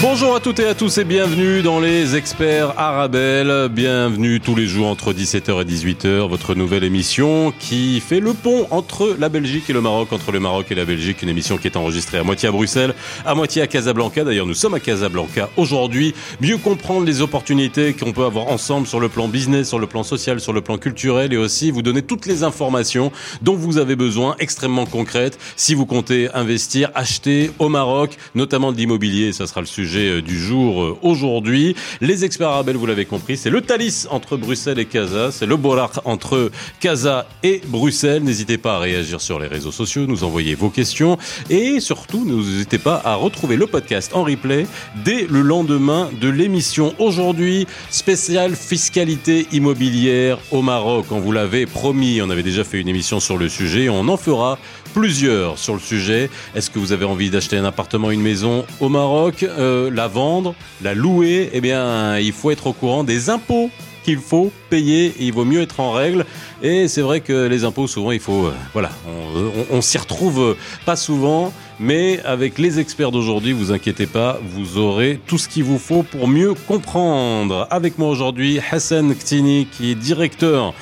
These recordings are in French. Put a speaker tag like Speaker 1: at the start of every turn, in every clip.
Speaker 1: Bonjour à toutes et à tous et bienvenue dans les experts Arabelle. Bienvenue tous les jours entre 17h et 18h, votre nouvelle émission qui fait le pont entre la Belgique et le Maroc, entre le Maroc et la Belgique, une émission qui est enregistrée à moitié à Bruxelles, à moitié à Casablanca. D'ailleurs, nous sommes à Casablanca aujourd'hui. Mieux comprendre les opportunités qu'on peut avoir ensemble sur le plan business, sur le plan social, sur le plan culturel et aussi vous donner toutes les informations dont vous avez besoin, extrêmement concrètes, si vous comptez investir, acheter au Maroc, notamment de l'immobilier, ça sera le sujet euh, du jour euh, aujourd'hui. Les experts arabes, vous l'avez compris, c'est le Thalys entre Bruxelles et Casa, c'est le Bollard entre Casa et Bruxelles. N'hésitez pas à réagir sur les réseaux sociaux, nous envoyer vos questions et surtout n'hésitez pas à retrouver le podcast en replay dès le lendemain de l'émission. Aujourd'hui, spéciale fiscalité immobilière au Maroc. On vous l'avait promis, on avait déjà fait une émission sur le sujet, on en fera plusieurs sur le sujet. Est-ce que vous avez envie d'acheter un appartement, une maison au Maroc, euh, la vendre, la louer? Eh bien, il faut être au courant des impôts qu'il faut payer. il vaut mieux être en règle. Et c'est vrai que les impôts, souvent, il faut, euh, voilà, on, on, s'y retrouve pas souvent. Mais avec les experts d'aujourd'hui, vous inquiétez pas, vous aurez tout ce qu'il vous faut pour mieux comprendre. Avec moi aujourd'hui, Hassan Ktini, qui est directeur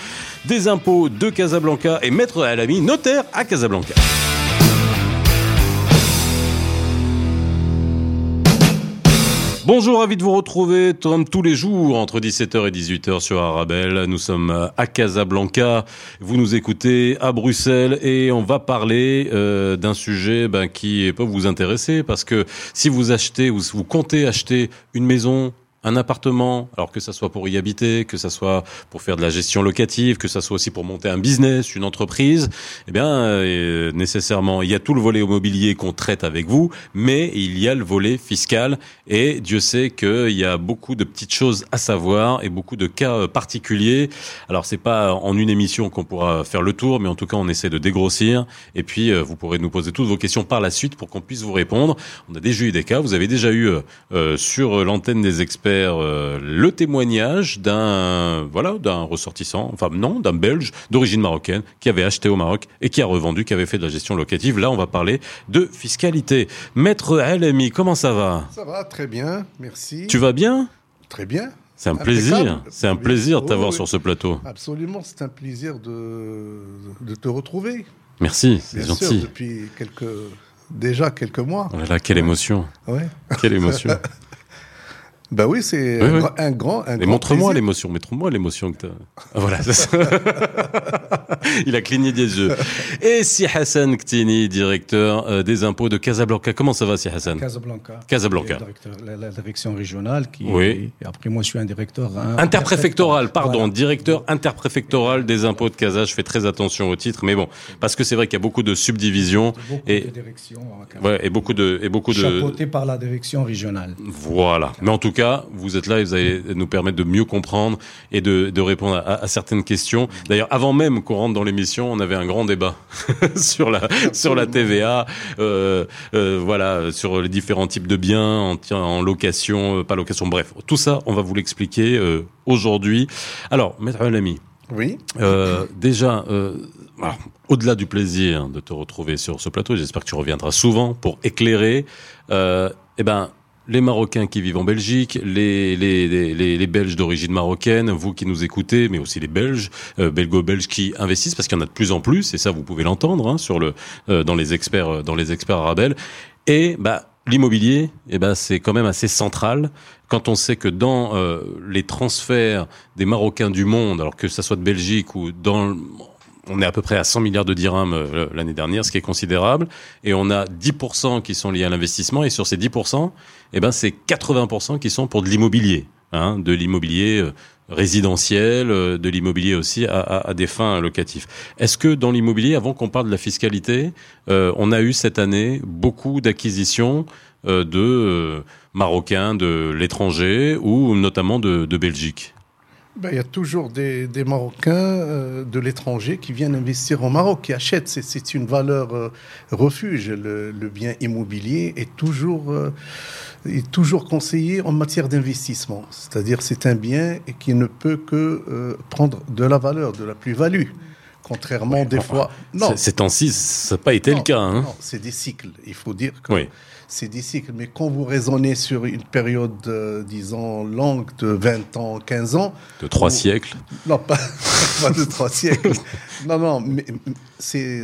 Speaker 1: des impôts de Casablanca et Maître Alami, notaire à Casablanca. Bonjour, ravi de vous retrouver comme tous les jours entre 17h et 18h sur Arabelle. Nous sommes à Casablanca, vous nous écoutez à Bruxelles et on va parler euh, d'un sujet ben, qui peut vous intéresser parce que si vous achetez ou si vous comptez acheter une maison, un appartement, alors que ça soit pour y habiter, que ça soit pour faire de la gestion locative, que ça soit aussi pour monter un business, une entreprise, eh bien, euh, nécessairement, il y a tout le volet immobilier qu'on traite avec vous, mais il y a le volet fiscal et Dieu sait qu'il y a beaucoup de petites choses à savoir et beaucoup de cas euh, particuliers. Alors, c'est pas en une émission qu'on pourra faire le tour, mais en tout cas, on essaie de dégrossir et puis euh, vous pourrez nous poser toutes vos questions par la suite pour qu'on puisse vous répondre. On a déjà eu des cas, vous avez déjà eu sur l'antenne des experts euh, le témoignage d'un voilà d'un ressortissant, enfin non, d'un Belge d'origine marocaine qui avait acheté au Maroc et qui a revendu, qui avait fait de la gestion locative. Là, on va parler de fiscalité. Maître Alemi, comment ça va?
Speaker 2: Ça va très bien, merci.
Speaker 1: Tu vas bien?
Speaker 2: Très bien.
Speaker 1: C'est un plaisir, c'est un plaisir de t'avoir sur ce plateau.
Speaker 2: Absolument, c'est un plaisir de, de te retrouver.
Speaker 1: Merci, c'est gentil.
Speaker 2: depuis quelques, déjà quelques mois.
Speaker 1: Oh là quelle émotion.
Speaker 2: Ouais.
Speaker 1: Quelle émotion.
Speaker 2: Ben oui, c'est un, grand. Un
Speaker 1: Et montre-moi l'émotion, montre-moi l'émotion que tu as. Ah, voilà, Il a cligné des yeux. Et si Hassan Ktini, directeur euh, des impôts de Casablanca, comment ça va, si Hassan?
Speaker 3: Casablanca.
Speaker 1: Casablanca.
Speaker 3: La, direction régionale. Qui,
Speaker 1: oui.
Speaker 3: Et après, moi, je suis un directeur.
Speaker 1: interpréfectoral, pardon, directeur interpréfectoral des impôts de Casa. Je fais très attention au titre, mais bon, parce que c'est vrai qu'il y a beaucoup de subdivisions.
Speaker 3: Beaucoup
Speaker 1: et,
Speaker 3: de directions.
Speaker 1: Ouais, et beaucoup de. Et beaucoup de...
Speaker 3: Chapeauté par la direction régionale.
Speaker 1: Voilà. Mais en tout cas, vous êtes là et vous allez nous permettre de mieux comprendre et de, de répondre à, à, certaines questions. D'ailleurs, avant même qu'on rentre dans l'émission, on avait un grand débat sur la sur la TVA, euh, euh, voilà, sur les différents types de biens en, en location, euh, pas location, bref, tout ça, on va vous l'expliquer euh, aujourd'hui. Alors, maître Alami.
Speaker 2: Oui.
Speaker 1: Euh, déjà, au-delà du plaisir de te retrouver sur ce plateau, j'espère que tu reviendras souvent pour éclairer. Euh, eh ben, les Marocains qui vivent en Belgique, les, les, les, les Belges d'origine marocaine, vous qui nous écoutez, mais aussi les Belges, euh, belgo-belges qui investissent, parce qu'il y en a de plus en plus, et ça vous pouvez l'entendre hein, sur le euh, dans les experts euh, dans les experts arabelles. Et bah l'immobilier, eh ben c'est quand même assez central quand on sait que dans euh, les transferts des Marocains du monde, alors que ça soit de Belgique ou dans on est à peu près à 100 milliards de dirhams euh, l'année dernière, ce qui est considérable, et on a 10% qui sont liés à l'investissement, et sur ces 10%, eh ben c'est 80% qui sont pour de l'immobilier, hein, de l'immobilier euh, résidentiel, euh, de l'immobilier aussi à, des fins locatives. Est-ce que dans l'immobilier, avant qu'on parle de la fiscalité, on a eu cette année beaucoup d'acquisitions de Marocains de l'étranger ou notamment de Belgique?
Speaker 2: Ben, il y a toujours des, Marocains euh, de l'étranger qui viennent investir au Maroc, qui achètent. C'est une valeur euh, refuge. Le, le, bien immobilier est toujours, euh, est toujours conseillé en matière d'investissement. C'est-à-dire c'est un bien qui ne peut que prendre de la valeur, de la plus-value. Contrairement des fois.
Speaker 1: Non. Ces temps-ci, ça n'a pas été le cas. Hein.
Speaker 2: Non, c'est des cycles. Il faut dire que c'est des cycles. Mais quand vous raisonnez sur une période, euh, disons, longue de 20 ans, 15 ans.
Speaker 1: De trois siècles
Speaker 2: Non, pas, pas de trois siècles. Non, non, mais c'est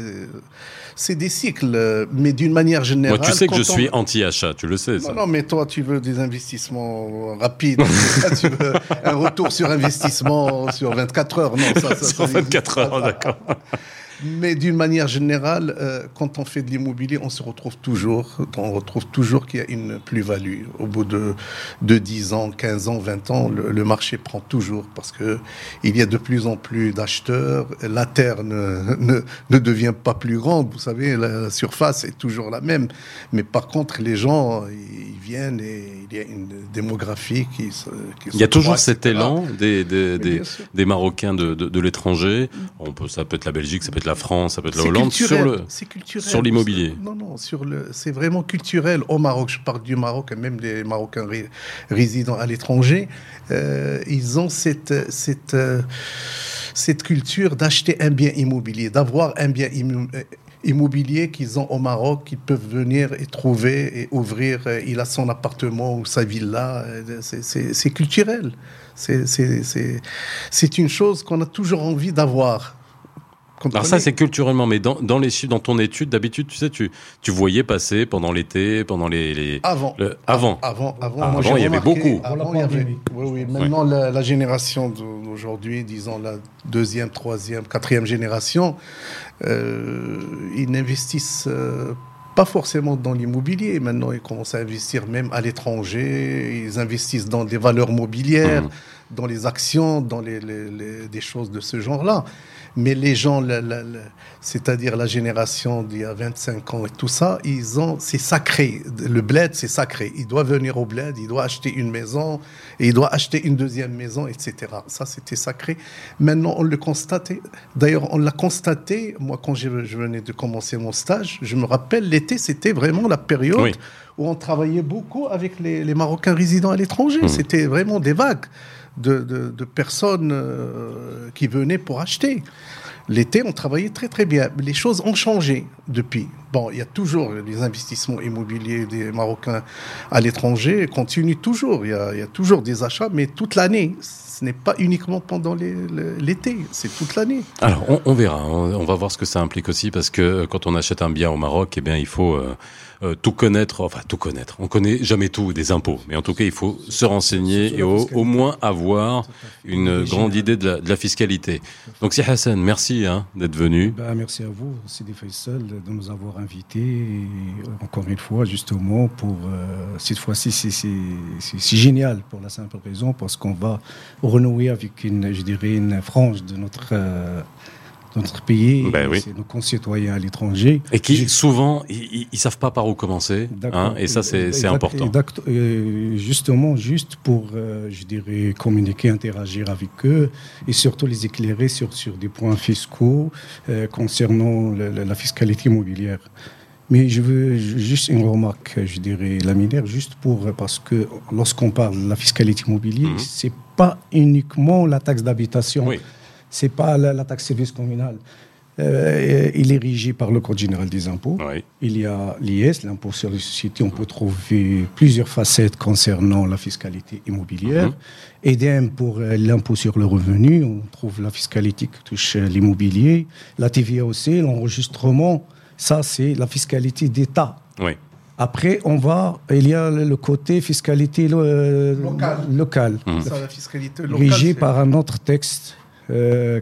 Speaker 2: c'est des cycles, mais d'une manière générale.
Speaker 1: Moi, tu sais que je suis anti-achat, tu le sais. Ça.
Speaker 2: Non, non, mais toi, tu veux des investissements rapides. tu veux un retour sur investissement sur 24 heures. Non,
Speaker 1: ça, ça sur 24 heures, d'accord.
Speaker 2: Mais d'une manière générale, euh, quand on fait de l'immobilier, on se retrouve toujours, on retrouve toujours qu'il y a une plus-value. Au bout de, de 10 ans, 15 ans, 20 ans, le, marché prend toujours parce que il y a de plus en plus d'acheteurs. La terre ne, ne, ne, devient pas plus grande. Vous savez, la surface est toujours la même. Mais par contre, les gens, ils viennent et il y a une démographie qui se. Qui
Speaker 1: il y a toujours cet élan des, des, des, des, Marocains de, de, de l'étranger. On peut, ça peut être la Belgique, ça peut être la la France, ça peut être la Hollande, sur le, sur l'immobilier.
Speaker 2: Non, non, sur le, c'est vraiment culturel au Maroc. Je parle du Maroc, et même les Marocains résidant à l'étranger, euh, ils ont cette, cette, euh, cette culture d'acheter un bien immobilier, d'avoir un bien euh, immobilier qu'ils ont au Maroc, qu'ils peuvent venir et trouver et ouvrir. Il a son appartement ou sa villa. C'est culturel. C'est une chose qu'on a toujours envie d'avoir.
Speaker 1: Alors ça, c'est culturellement, mais dans, dans, les, dans ton étude, d'habitude, tu sais, tu, tu voyais passer pendant l'été, pendant les, les...
Speaker 2: Avant.
Speaker 1: avant.
Speaker 2: Avant, avant,
Speaker 1: avant il y avait beaucoup.
Speaker 2: Avant, il y avait... Oui, oui. Maintenant, la, génération d'aujourd'hui, disons la deuxième, troisième, quatrième génération, euh, ils n'investissent euh, pas forcément dans l'immobilier. Maintenant, ils commencent à investir même à l'étranger. Ils investissent dans des valeurs mobilières, mmh. dans les actions, dans les, les, des choses de ce genre-là. Mais les gens, c'est-à-dire la génération d'il y a 25 ans et tout ça, ils ont, c'est sacré. Le bled, c'est sacré. Il doit venir au bled, il doit acheter une maison, et il doit acheter une deuxième maison, etc. Ça, c'était sacré. Maintenant, on le constatait. D'ailleurs, on l'a constaté. Moi, quand je, venais de commencer mon stage, je me rappelle, l'été, c'était vraiment la période où on travaillait beaucoup avec les, Marocains résidant à l'étranger. Mmh. C'était vraiment des vagues de, personnes euh, qui venaient pour acheter. L'été, on travaillait très très bien. Les choses ont changé depuis. Bon, il y a toujours les investissements immobiliers des Marocains à l'étranger, continuent toujours. Il y, a, toujours des achats, mais toute l'année. Ce n'est pas uniquement pendant l'été, c'est toute l'année.
Speaker 1: Alors, on, verra. On, va voir ce que ça implique aussi, parce que quand on achète un bien au Maroc, eh bien, il faut euh, euh, tout connaître, enfin tout connaître. On connaît jamais tout des impôts, mais en tout cas, il faut se renseigner et au, moins avoir une grande idée de la, fiscalité. Donc, si Hassan, merci hein, d'être venu.
Speaker 3: Bah, merci à vous, Sidi Faisal, de nous avoir invités. encore une fois, justement, pour euh, cette fois-ci, c'est génial pour la simple raison parce qu'on va renouer avec une, je dirais, une frange de notre euh, notre pays, ben c'est nos concitoyens à l'étranger.
Speaker 1: Et qui souvent, ils ne savent pas par où commencer. Hein, et ça, c'est important.
Speaker 3: Euh, justement, juste pour, euh, je dirais, communiquer, interagir avec eux et surtout les éclairer sur, sur des points fiscaux euh, concernant la, fiscalité immobilière. Mais je veux juste une remarque, je dirais, laminaire, juste pour, parce que lorsqu'on parle de la fiscalité immobilière, ce mhm. c'est pas uniquement la taxe d'habitation. Oui c'est pas la, taxe service communal. Euh, il est régi par le Code général des impôts. Il y a l'IS, l'impôt sur les sociétés. On peut trouver plusieurs facettes concernant la fiscalité immobilière. Mm pour euh, l'impôt sur le revenu. On trouve la fiscalité qui touche euh, l'immobilier. La TVA aussi, l'enregistrement. Ça, c'est la fiscalité d'État. Après, on va, il y a le côté fiscalité locale. Régi par un autre texte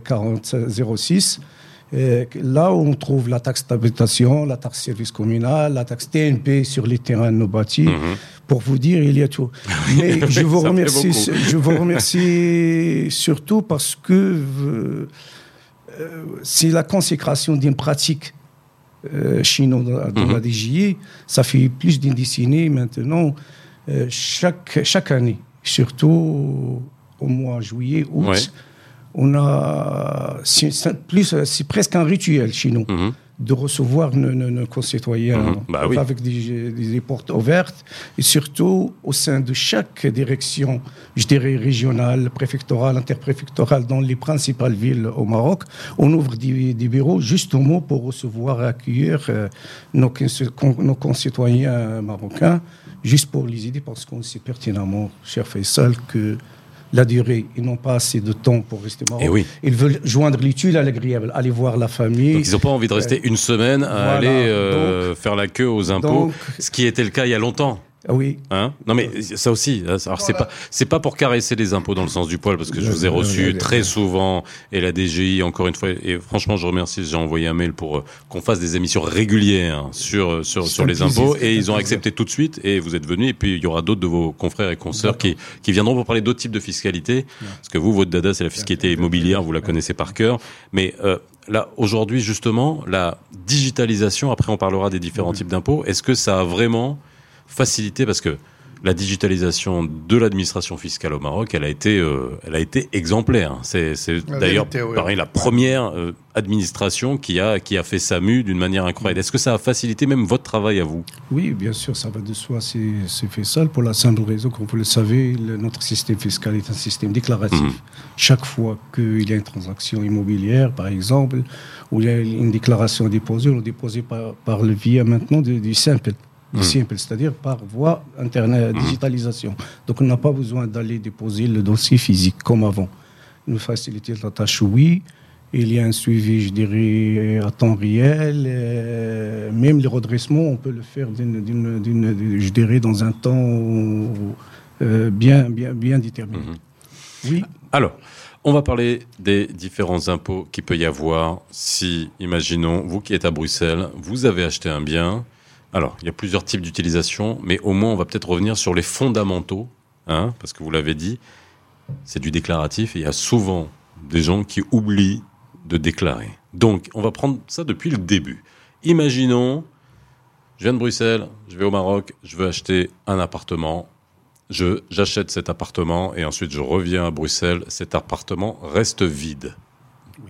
Speaker 3: 4006. Euh, là où on trouve la taxe d'habitation, la taxe service communal, la taxe TNP sur les terrains non bâtis. Mhm. Pour vous dire, il y a tout. Mais je vous remercie, je vous remercie surtout parce que euh, c'est la consécration d'une pratique euh, chez nous dans, la DGI. Mhm. Ça fait plus d'une décennie maintenant. chaque, chaque année, surtout au mois juillet, août on a, c'est plus, c'est presque un rituel chez nous. Mhm. de recevoir nos, nos- nos concitoyens
Speaker 1: Mhm, bah oui.
Speaker 3: avec des, des portes ouvertes et surtout au sein de chaque direction, je dirais régionale, préfectorale, interpréfectorale, dans les principales villes au Maroc, on ouvre des, des bureaux justement pour recevoir et accueillir euh, nos, nos concitoyens marocains, juste pour les aider, parce qu'on sait pertinemment, cher Faisal, que la durée, ils n'ont pas assez de temps pour rester au Maroc.
Speaker 1: Eh oui.
Speaker 3: Ils veulent joindre l'utile à l'agréable, aller voir la famille.
Speaker 1: Donc ils n'ont pas envie de rester une semaine à
Speaker 3: Voilà.
Speaker 1: aller euh, faire la queue aux impôts,
Speaker 3: donc-
Speaker 1: ce qui était le cas il y a longtemps.
Speaker 3: Ah oui,
Speaker 1: Hein? Non mais ça aussi, hein, alors c'est pas c'est pas pour caresser les impôts dans le sens du poil parce que je vous ai reçu très souvent et la DGI encore une fois et franchement je remercie j'ai envoyé un mail pour euh, qu'on fasse des émissions régulières sur euh, sur sur les impôts et ils ont accepté tout de suite et vous êtes venus et puis il y aura d'autres de vos confrères et consoeurs qui qui viendront pour parler d'autres types de fiscalité parce que vous votre dada c'est la fiscalité immobilière vous la connaissez par cœur mais euh, Là, aujourd'hui, justement, la digitalisation, après on parlera des différents types d'impôts, est-ce que ça a vraiment facilité Parce que la digitalisation de l'administration fiscale au Maroc, elle a été, euh, elle a été exemplaire. C'est, d'ailleurs
Speaker 2: oui.
Speaker 1: pareil, la première euh, administration qui a, qui a fait sa mue d'une manière incroyable. Est-ce que ça a facilité même votre travail à vous?
Speaker 3: Oui, bien sûr, ça va de soi, c'est c'est fait ça pour la simple raison, comme vous le savez, le- notre système fiscal est un système déclaratif.
Speaker 1: Mhm.
Speaker 3: Chaque fois qu'il y a une transaction immobilière, par exemple, ou il y a une déclaration déposée, on par, par le via maintenant du, du simple. Simple, c'est-à-dire par voie internet, digitalisation. Donc on n'a pas besoin d'aller déposer le dossier physique comme avant. Nous faciliter la tâche, oui. Il y a un suivi, je dirais, à temps réel. euh, même les redressements, on peut le faire, d'une- d'une- d'une- je dirais, dans un temps euh, bien, bien, bien déterminé.
Speaker 1: Mhm.
Speaker 3: Oui.
Speaker 1: Alors, on va parler des différents impôts qu'il peut y avoir si, imaginons, vous qui êtes à Bruxelles, vous avez acheté un bien. Alors, il y a plusieurs types d'utilisation, mais au moins, on va peut-être revenir sur les fondamentaux, hein, parce que vous l'avez dit, c'est du déclaratif et il y a souvent des gens qui oublient de déclarer. Donc, on va prendre ça depuis le début. Imaginons, je viens de Bruxelles, je vais au Maroc, je veux acheter un appartement. J'achète cet appartement et ensuite je reviens à Bruxelles. Cet appartement reste vide.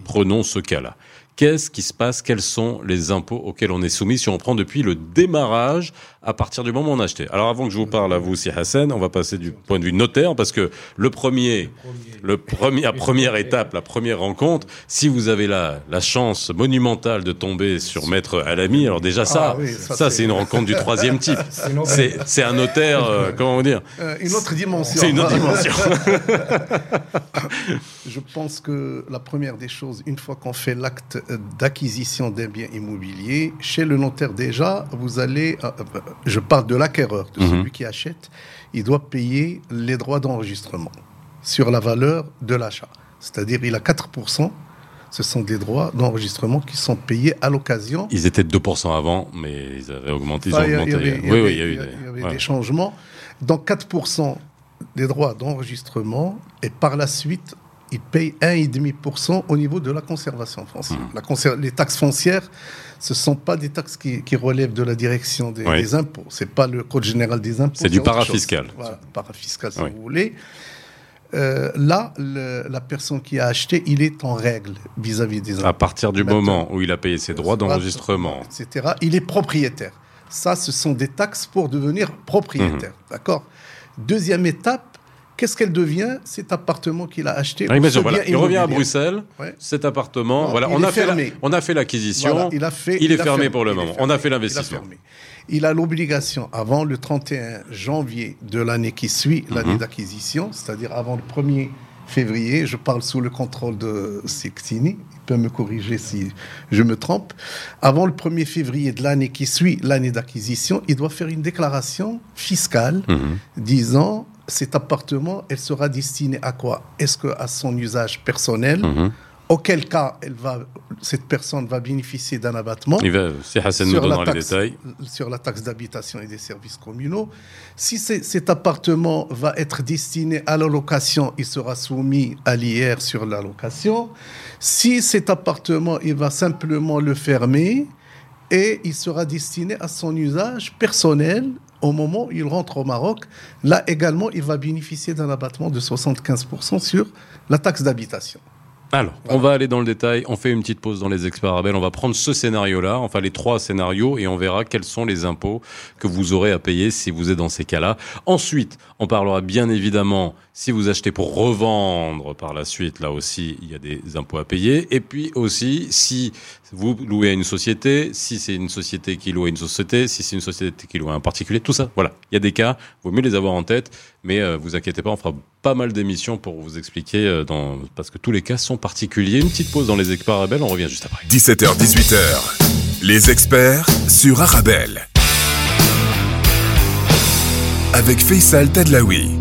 Speaker 1: Prenons ce cas-là. Qu'est-ce qui se passe? Quels sont les impôts auxquels on est soumis? Si on prend depuis le démarrage à partir du moment où on a acheté Alors avant que je vous parle à vous, Si Hassan, on va passer du point de vue notaire parce que le premier, le premier, la première étape, la première rencontre, si vous avez la, la chance monumentale de tomber sur Maître Alami, alors déjà ça,
Speaker 2: Ah oui,
Speaker 1: ça,
Speaker 2: ça,
Speaker 1: c'est une rencontre du troisième type. C'est, un notaire, euh, comment vous dire
Speaker 2: Euh, une autre dimension.
Speaker 1: C'est une autre dimension.
Speaker 2: Je pense que la première des choses, une fois qu'on fait l'acte d'acquisition d'un bien immobilier, chez le notaire déjà, vous allez, euh, euh, je parle de l'acquéreur, de
Speaker 1: Mhm.
Speaker 2: celui qui achète, il doit payer les droits d'enregistrement sur la valeur de l'achat. C'est-à-dire, il a 4%, ce sont des droits d'enregistrement qui sont payés à l'occasion
Speaker 1: Ils étaient de 2% avant, mais ils avaient augmenté, ils ont augmenté.
Speaker 2: avait-
Speaker 1: oui,
Speaker 2: avait-
Speaker 1: oui, il y a eu des,
Speaker 2: y avait
Speaker 1: ouais.
Speaker 2: des changements. Donc 4% des droits d'enregistrement et par la suite, ils payent 1,5% au niveau de la conservation foncière.
Speaker 1: Mmh.
Speaker 2: La conser- les taxes foncières, ce ne sont pas des taxes qui, qui relèvent de la direction des,
Speaker 1: Oui.
Speaker 2: des impôts. Ce n'est pas le Code général des impôts.
Speaker 1: C'est du parafiscal.
Speaker 2: Voilà, parafiscal si
Speaker 1: Oui.
Speaker 2: vous voulez. Euh, là, le- la personne qui a acheté, il est en règle vis-à-vis des impôts
Speaker 1: À partir du
Speaker 2: Maintenant.
Speaker 1: moment où il a payé ses droits d'enregistrement,
Speaker 2: etc., il est propriétaire. Ça, ce sont des taxes pour devenir propriétaire.
Speaker 1: Mhm.
Speaker 2: D'accord? Deuxième étape, qu'est-ce qu'elle devient cet appartement qu'il a acheté
Speaker 1: Ah, voilà, il revient à Bruxelles,
Speaker 2: Ouais.
Speaker 1: cet appartement,
Speaker 2: Non,
Speaker 1: voilà,
Speaker 2: il
Speaker 1: on a, fait la- on a fait l'acquisition,
Speaker 2: Voilà, il, a fait,
Speaker 1: il est fermé pour le moment.
Speaker 2: fermé,
Speaker 1: On a fait l'investissement.
Speaker 2: Il a l'obligation, avant le 31 janvier de l'année qui suit l'année
Speaker 1: Mhm.
Speaker 2: d'acquisition, c'est-à-dire avant le 1er février, je parle sous le contrôle de Sextini, il peut me corriger si je me trompe, avant le 1er février de l'année qui suit l'année d'acquisition, il doit faire une déclaration fiscale
Speaker 1: Mhm.
Speaker 2: disant cet appartement, elle sera destinée à quoi? Est-ce que à son usage personnel?
Speaker 1: Mhm.
Speaker 2: Auquel cas, elle va, cette personne va bénéficier d'un abattement
Speaker 1: Il va, si Hassan nous
Speaker 2: sur la,
Speaker 1: les
Speaker 2: taxe,
Speaker 1: détails.
Speaker 2: sur la taxe d'habitation et des services communaux. Si cet appartement va être destiné à la location, il sera soumis à l'IR sur la location. Si cet appartement, il va simplement le fermer et il sera destiné à son usage personnel au moment où il rentre au Maroc. Là également, il va bénéficier d'un abattement de 75% sur la taxe d'habitation.
Speaker 1: Alors, on va aller dans le détail. On fait une petite pause dans les experts. On va prendre ce scénario-là, enfin les trois scénarios, et on verra quels sont les impôts que vous aurez à payer si vous êtes dans ces cas-là. Ensuite, on parlera bien évidemment si vous achetez pour revendre par la suite. Là aussi, il y a des impôts à payer. Et puis aussi, si vous louez à une société, si c'est une société qui loue à une société, si c'est une société qui loue à un particulier, tout ça. Voilà, il y a des cas. Vaut mieux les avoir en tête, mais euh, vous inquiétez pas, on fera pas mal d'émissions pour vous expliquer euh, parce que tous les cas sont particuliers. Une petite pause dans les experts Arabelle, on revient juste après.
Speaker 4: 17h, 18h. Les experts sur Arabelle. Avec Faisal Tadlaoui.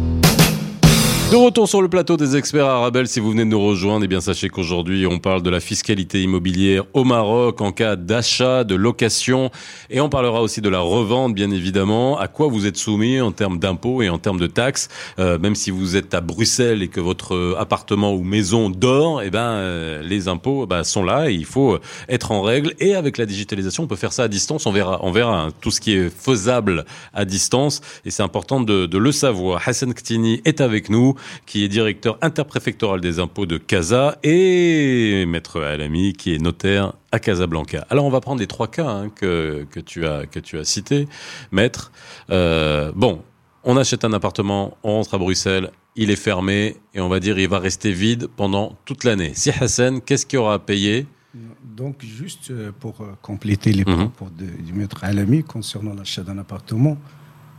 Speaker 1: De retour sur le plateau des experts Arabelle, si vous venez de nous rejoindre, eh bien sachez qu'aujourd'hui on parle de la fiscalité immobilière au Maroc en cas d'achat, de location, et on parlera aussi de la revente, bien évidemment, à quoi vous êtes soumis en termes d'impôts et en termes de taxes. Euh, même si vous êtes à Bruxelles et que votre appartement ou maison dort, eh ben euh, les impôts bah, sont là et il faut être en règle. Et avec la digitalisation, on peut faire ça à distance. On verra, on verra hein, tout ce qui est faisable à distance, et c'est important de, de le savoir. Hassan Ktini est avec nous qui est directeur interpréfectoral des impôts de Casa, et Maître Alami, qui est notaire à Casablanca. Alors on va prendre les trois cas hein, que, que, tu as, que tu as cités, Maître. Euh, bon, on achète un appartement, on rentre à Bruxelles, il est fermé, et on va dire il va rester vide pendant toute l'année. Si Hassan, qu'est-ce qu'il y aura à payer?
Speaker 3: Donc, juste euh, pour euh, compléter les
Speaker 1: Mhm.
Speaker 3: propos de- du maître Alami concernant l'achat d'un appartement,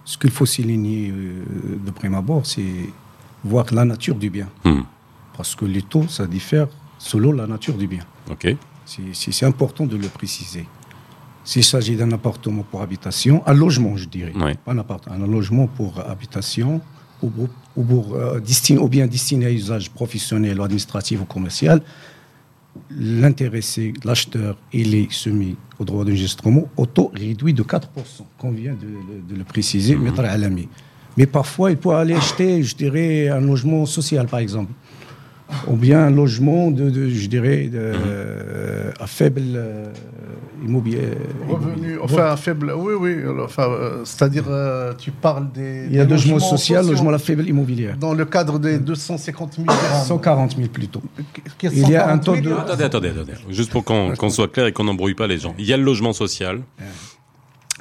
Speaker 3: ce qu'il faut souligner de prime abord, c'est voir la nature du bien.
Speaker 1: Mhm.
Speaker 3: Parce que les taux, ça diffère selon la nature du bien.
Speaker 1: Ok.
Speaker 3: C'est- important de le préciser. S'il s'agit d'un appartement pour habitation, un logement, je dirais, pas un appartement, un logement pour habitation, ou, pour- ou, pour, euh, destiné- ou bien destiné à usage professionnel ou administratif ou commercial, l'intéressé, l'acheteur, il est soumis au droit d'enregistrement au taux réduit de 4%, qu'on vient de, le- de le préciser, Maître Alami. Mais parfois, il peut aller acheter, je dirais, un logement social, par exemple. Ou bien un logement, de, de- je dirais, de, euh, à faible euh, immobilier.
Speaker 2: Revenu, enfin, un faible. Oui, oui. Enfin, euh, c'est-à-dire, euh, tu parles des.
Speaker 3: Il y a
Speaker 2: des
Speaker 3: logement
Speaker 2: logements
Speaker 3: social,
Speaker 2: sociaux
Speaker 3: logement à faible immobilière.
Speaker 2: Dans le cadre des 250 000 dirhams.
Speaker 3: 140 000 plutôt. Il y a un
Speaker 2: 140
Speaker 3: taux
Speaker 2: 000,
Speaker 3: de-.
Speaker 1: Attendez, attendez, attendez. Juste pour qu'on qu'on soit clair et qu'on n'embrouille pas les gens. Il y a le logement social.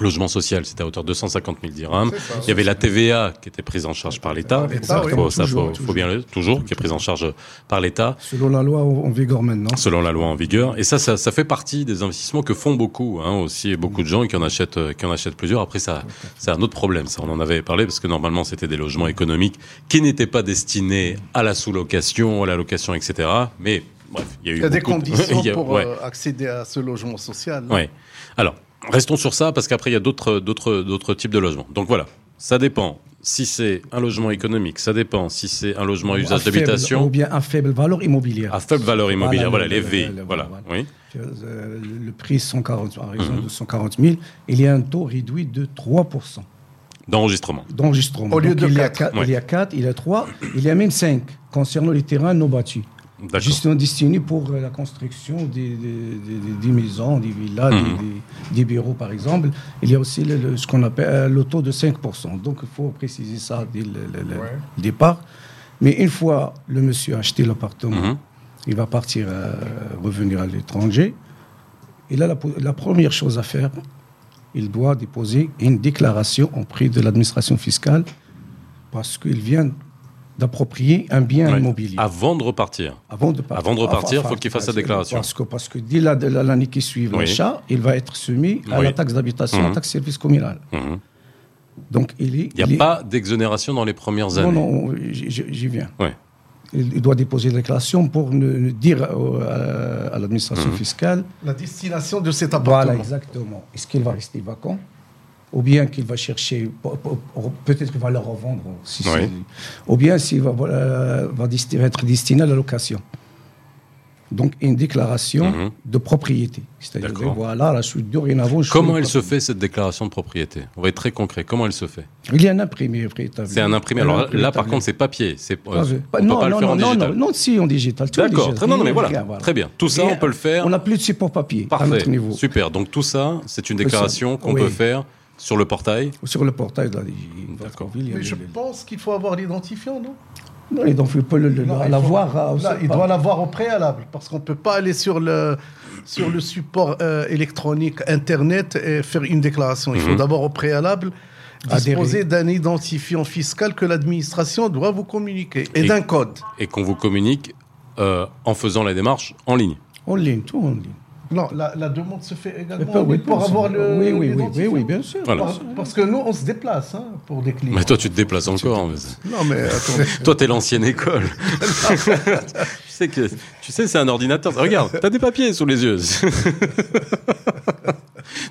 Speaker 1: Logement social, c'était à hauteur de 250 000 dirhams.
Speaker 2: Ça.
Speaker 1: Il y avait la TVA qui était prise en charge par l'État. Ça,
Speaker 2: oui.
Speaker 1: faut, ça,
Speaker 3: Toujours,
Speaker 1: faut, faut
Speaker 3: toujours.
Speaker 1: bien le toujours, qui est prise en charge par l'État,
Speaker 3: Selon la loi en vigueur maintenant.
Speaker 1: selon la loi en vigueur. Et ça, ça, ça fait partie des investissements que font beaucoup, hein, aussi, beaucoup de gens qui en achètent, euh, qui en achètent plusieurs. Après, ça, c'est un autre problème. Ça, on en avait parlé parce que normalement, c'était des logements économiques qui n'étaient pas destinés à la sous-location, à la location, etc. Mais bref, il y a eu
Speaker 2: Il y a des
Speaker 1: de-
Speaker 2: conditions
Speaker 1: a-
Speaker 2: pour
Speaker 1: ouais.
Speaker 2: euh, accéder à ce logement social.
Speaker 1: Ouais. Alors, restons sur ça parce qu'après il y a d'autres d'autres d'autres types de logements. Donc voilà, ça dépend si c'est un logement économique, ça dépend si c'est un logement à
Speaker 3: À
Speaker 1: usage d'habitation
Speaker 3: Ou bien à faible valeur immobilière.
Speaker 1: à faible valeur immobilière. Voilà,
Speaker 3: Voilà,
Speaker 1: les
Speaker 3: le-
Speaker 1: V. Voilà.
Speaker 3: voilà.
Speaker 1: Oui.
Speaker 3: Euh, le- prix 140, à raison
Speaker 1: Mhm.
Speaker 3: de 140 000, il y a un taux réduit de 3%
Speaker 1: D'enregistrement.
Speaker 3: d'enregistrement.
Speaker 2: Au lieu
Speaker 3: Donc,
Speaker 2: de
Speaker 3: il y a
Speaker 2: quatre.
Speaker 3: quatre-
Speaker 1: Ouais.
Speaker 3: Il y a 4, il y a 3, il y a même 5 concernant les terrains non bâtis. Justement destinés pour euh, la construction des, des- des- des maisons, des villas,
Speaker 1: Mhm.
Speaker 3: des, des- des bureaux par exemple. Il y a aussi le- le- ce qu'on appelle euh, le taux de 5%. Donc il faut préciser ça dès le, le- le
Speaker 2: Ouais.
Speaker 3: départ. Mais une fois le monsieur a acheté l'appartement,
Speaker 1: Mhm.
Speaker 3: il va partir, euh, revenir à l'étranger. Et là, la première chose à faire, il doit déposer une déclaration auprès de l'administration fiscale parce qu'il vient d'approprier un bien immobilier.
Speaker 1: Avant de repartir.
Speaker 3: Avant de partir.
Speaker 1: Avant de repartir,
Speaker 3: Enfin,
Speaker 1: faut qu'il fasse sa déclaration.
Speaker 3: Parce que, parce que dès la- de la- l'année qui suit
Speaker 1: Oui.
Speaker 3: l'achat, il va être soumis à
Speaker 1: Oui.
Speaker 3: la taxe d'habitation, à
Speaker 1: Mhm.
Speaker 3: la taxe service communal.
Speaker 1: Mhm.
Speaker 3: Donc il est.
Speaker 1: Il n'y a
Speaker 3: il est-
Speaker 1: pas d'exonération dans les premières années.
Speaker 3: Non, non, j'y viens. Il, il doit déposer la déclaration pour ne, ne dire au- à, à l'administration
Speaker 1: Mhm.
Speaker 3: fiscale.
Speaker 2: La destination de cet
Speaker 3: Voilà,
Speaker 2: appartement.
Speaker 3: exactement. Est-ce qu'il va rester vacant? Ou bien qu'il va chercher, pe- pe- peut-être qu'il va le revendre, si
Speaker 1: Oui.
Speaker 3: ou bien s'il va, être destiné à la location. Donc une déclaration
Speaker 1: Mhm.
Speaker 3: de propriété. C'est-à-dire, voilà, la suite dorénavant. je
Speaker 1: Comment
Speaker 3: suis
Speaker 1: elle se fait cette déclaration de propriété? On va être très concret. Comment elle se fait?
Speaker 3: Il y a un imprimé.
Speaker 1: C'est un imprimé.
Speaker 3: Un
Speaker 1: Alors
Speaker 3: imprimé
Speaker 1: là, par contre, c'est papier. C'est
Speaker 3: Pas
Speaker 1: on peut
Speaker 3: Pas- non,
Speaker 1: le
Speaker 3: non,
Speaker 1: faire en
Speaker 3: non,
Speaker 1: digital.
Speaker 3: non, non, si, en digital.
Speaker 1: D'accord, très, non, non, mais voilà, très bien. Tout ça, on peut le faire.
Speaker 3: On n'a plus de support papier à
Speaker 1: Parfait,
Speaker 3: notre niveau.
Speaker 1: super. Donc tout ça, c'est une déclaration qu'on
Speaker 3: oui.
Speaker 1: peut faire sur le portail.
Speaker 3: Sur le portail de la
Speaker 1: D'accord.
Speaker 2: Mais
Speaker 3: les-
Speaker 2: je
Speaker 3: les-
Speaker 2: pense qu'il faut avoir l'identifiant, non?
Speaker 3: Non, il
Speaker 2: faut-
Speaker 3: l'avoir. c'est
Speaker 2: il doit l'avoir au préalable, parce qu'on ne peut pas aller sur le, sur le support euh, électronique Internet et faire une déclaration. Il faut
Speaker 1: Mhm.
Speaker 2: d'abord au préalable disposer d'un identifiant fiscal que l'administration doit vous communiquer et,
Speaker 1: Et-
Speaker 2: d'un code.
Speaker 1: Et qu'on vous communique euh, en faisant la démarche en ligne.
Speaker 3: En ligne, tout en ligne.
Speaker 2: Non, la, la demande se fait également
Speaker 3: pas- oui,
Speaker 2: pour
Speaker 3: bien sûr.
Speaker 2: avoir le.
Speaker 3: Oui, oui, oui, oui, bien sûr.
Speaker 1: Voilà.
Speaker 2: Par- Parce que nous, on se déplace hein, pour des clients.
Speaker 1: Mais toi, tu te déplaces encore. mais-
Speaker 2: Non, mais attends.
Speaker 1: Toi, t'es l'ancienne école. tu sais que, tu sais, c'est un ordinateur. Regarde, t'as des papiers sous les yeux.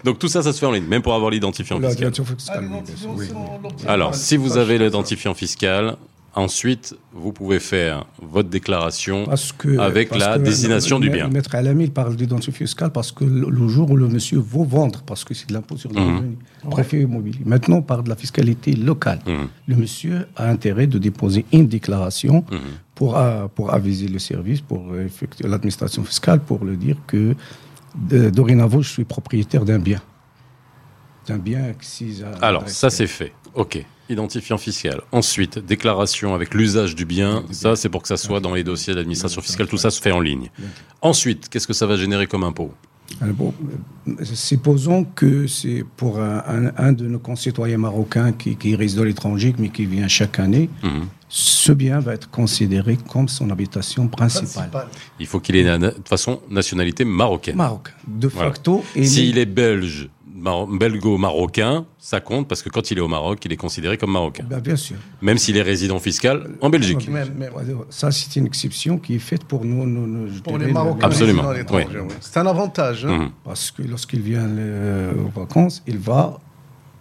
Speaker 1: Donc tout ça, ça se fait en ligne, même pour avoir l'identifiant fiscal. Alors, si vous avez l'identifiant fiscal, ensuite, vous pouvez faire votre déclaration.
Speaker 3: Parce que,
Speaker 1: Avec
Speaker 3: parce
Speaker 1: la
Speaker 3: que
Speaker 1: destination du bien.
Speaker 3: Le maître Alami il parle d'identité fiscale parce que le, le jour où le monsieur veut vendre, parce que c'est de l'impôt sur le
Speaker 1: Mhm.
Speaker 3: revenu, préfet immobilier. Maintenant, on parle de la fiscalité locale.
Speaker 1: Mhm.
Speaker 3: Le monsieur a intérêt de déposer une déclaration
Speaker 1: Mhm.
Speaker 3: pour, euh, pour aviser le service, pour euh, effectuer l'administration fiscale, pour le dire que de- dorénavant, je suis propriétaire d'un bien. D'un bien
Speaker 1: Alors, ça, c'est fait. OK. Identifiant fiscal. Ensuite, déclaration avec l'usage du bien. Ça, c'est pour que ça soit dans les dossiers d'administration fiscale. Tout ça se fait en ligne. Ensuite, qu'est-ce que ça va générer comme impôt?
Speaker 3: Alors, bon, euh, supposons que c'est pour un, un- un de nos concitoyens marocains qui, qui réside à l'étranger, mais qui vient chaque année,
Speaker 1: Mhm.
Speaker 3: ce bien va être considéré comme son habitation principale.
Speaker 2: Principal.
Speaker 1: Il faut qu'il ait, de toute façon, nationalité marocaine.
Speaker 3: Marocain, de
Speaker 1: Voilà.
Speaker 3: facto. et
Speaker 1: S'il est belge, mar- belgo-marocain, ça compte parce que quand il est au Maroc, il est considéré comme marocain.
Speaker 3: Ben, bien sûr.
Speaker 1: Même s'il est résident fiscal en Belgique.
Speaker 3: Ça, c'est une exception qui est faite pour nous. nous- nous-
Speaker 2: Pour les Marocains
Speaker 1: Absolument, oui.
Speaker 2: oui. C'est un avantage. hein.
Speaker 1: Mhm.
Speaker 3: Parce que lorsqu'il vient euh, aux vacances, il va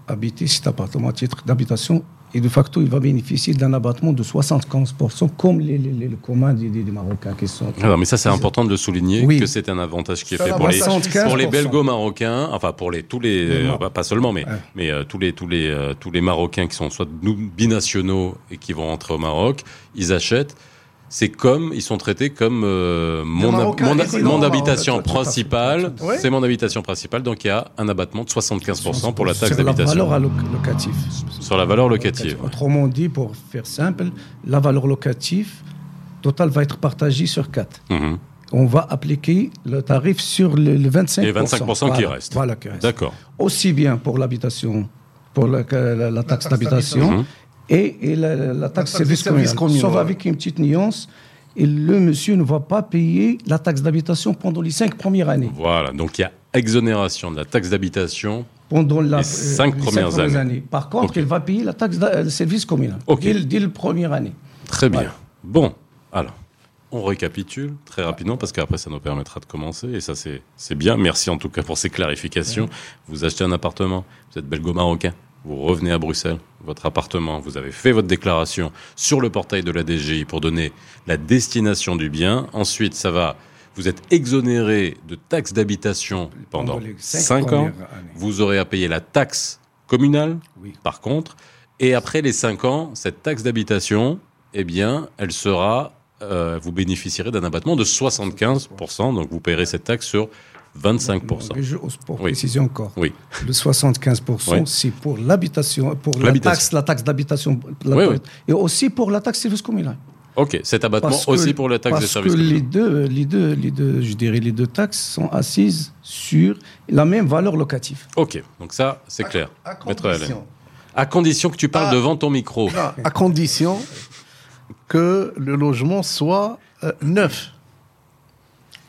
Speaker 3: habiter cet appartement à titre d'habitation et de facto, il va bénéficier d'un abattement de 75% comme les, les, les- le commun des, des- des Marocains qui sont.
Speaker 1: Alors, mais ça, c'est important de le souligner
Speaker 3: Oui.
Speaker 1: que c'est un avantage qui est fait pour les, pour les
Speaker 3: 75%.
Speaker 1: belgo-marocains, enfin pour les tous les, euh, bah, pas seulement, mais
Speaker 3: Ouais.
Speaker 1: mais euh, tous les tous les euh, tous les Marocains qui sont soit binationaux et qui vont rentrer au Maroc, ils achètent. C'est comme ils sont traités comme euh, mon, mon, habitation principale, c'est mon habitation principale, donc il y a un abattement de 75% pour la taxe
Speaker 3: Sur la
Speaker 1: d'habitation
Speaker 3: valeur locative.
Speaker 1: sur la valeur locative.
Speaker 3: Autrement dit, pour faire simple, la valeur locative totale va être partagée sur 4.
Speaker 1: Mhm.
Speaker 3: On va appliquer le tarif sur le, le 25%.
Speaker 1: Et 25% qui
Speaker 3: Voilà,
Speaker 1: restent.
Speaker 3: Voilà, qui reste.
Speaker 1: D'accord.
Speaker 3: Aussi bien pour l'habitation, pour la, la- la taxe
Speaker 2: taxe
Speaker 3: d'habitation
Speaker 1: Mhm.
Speaker 3: Et, et la, la- la taxe
Speaker 2: taxe
Speaker 3: service
Speaker 2: service
Speaker 3: communal. Sauf
Speaker 2: ouais.
Speaker 3: avec une petite nuance. Et le monsieur ne va pas payer la taxe d'habitation pendant les cinq premières années.
Speaker 1: Voilà, donc il y a exonération de la taxe d'habitation.
Speaker 3: Pendant la,
Speaker 1: Les cinq premières années.
Speaker 3: Par contre, il va payer la taxe de service communal
Speaker 1: Ok.
Speaker 3: dès, le- dès la première année.
Speaker 1: Très bien.
Speaker 3: Voilà.
Speaker 1: Bon, alors, on récapitule très rapidement parce qu'après ça nous permettra de commencer et ça c'est c'est bien. Merci en tout cas pour ces clarifications. Vous achetez un appartement, vous êtes belgo-marocain, vous revenez à Bruxelles, votre appartement, vous avez fait votre déclaration sur le portail de la DGI pour donner la destination du bien. Ensuite, ça va, vous êtes exonéré de taxes d'habitation pendant
Speaker 3: Pendant les cinq
Speaker 1: 5 ans.
Speaker 3: années.
Speaker 1: Vous aurez à payer la taxe communale,
Speaker 3: Oui.
Speaker 1: par contre. Et après les 5 ans, cette taxe d'habitation, eh bien, elle sera, euh, vous bénéficierez d'un abattement de 75%. Donc, vous paierez cette taxe sur 25%.
Speaker 3: Mais je, pour
Speaker 1: Oui.
Speaker 3: préciser encore,
Speaker 1: Oui.
Speaker 3: le 75%,
Speaker 1: Oui.
Speaker 3: c'est pour l'habitation, pour la taxe, la taxe d'habitation, la-
Speaker 1: Oui, oui.
Speaker 3: et aussi pour la taxe service communal.
Speaker 1: OK. Cet abattement
Speaker 3: Parce que-
Speaker 1: aussi pour la taxe
Speaker 3: parce
Speaker 1: des services
Speaker 3: que les
Speaker 1: communaux.
Speaker 3: deux, les deux, les deux, je dirais, les deux taxes sont assises sur la même valeur locative.
Speaker 1: OK. Donc, ça, c'est clair.
Speaker 2: À condition,
Speaker 1: À condition que tu parles devant ton micro.
Speaker 2: à condition que le logement soit euh, neuf.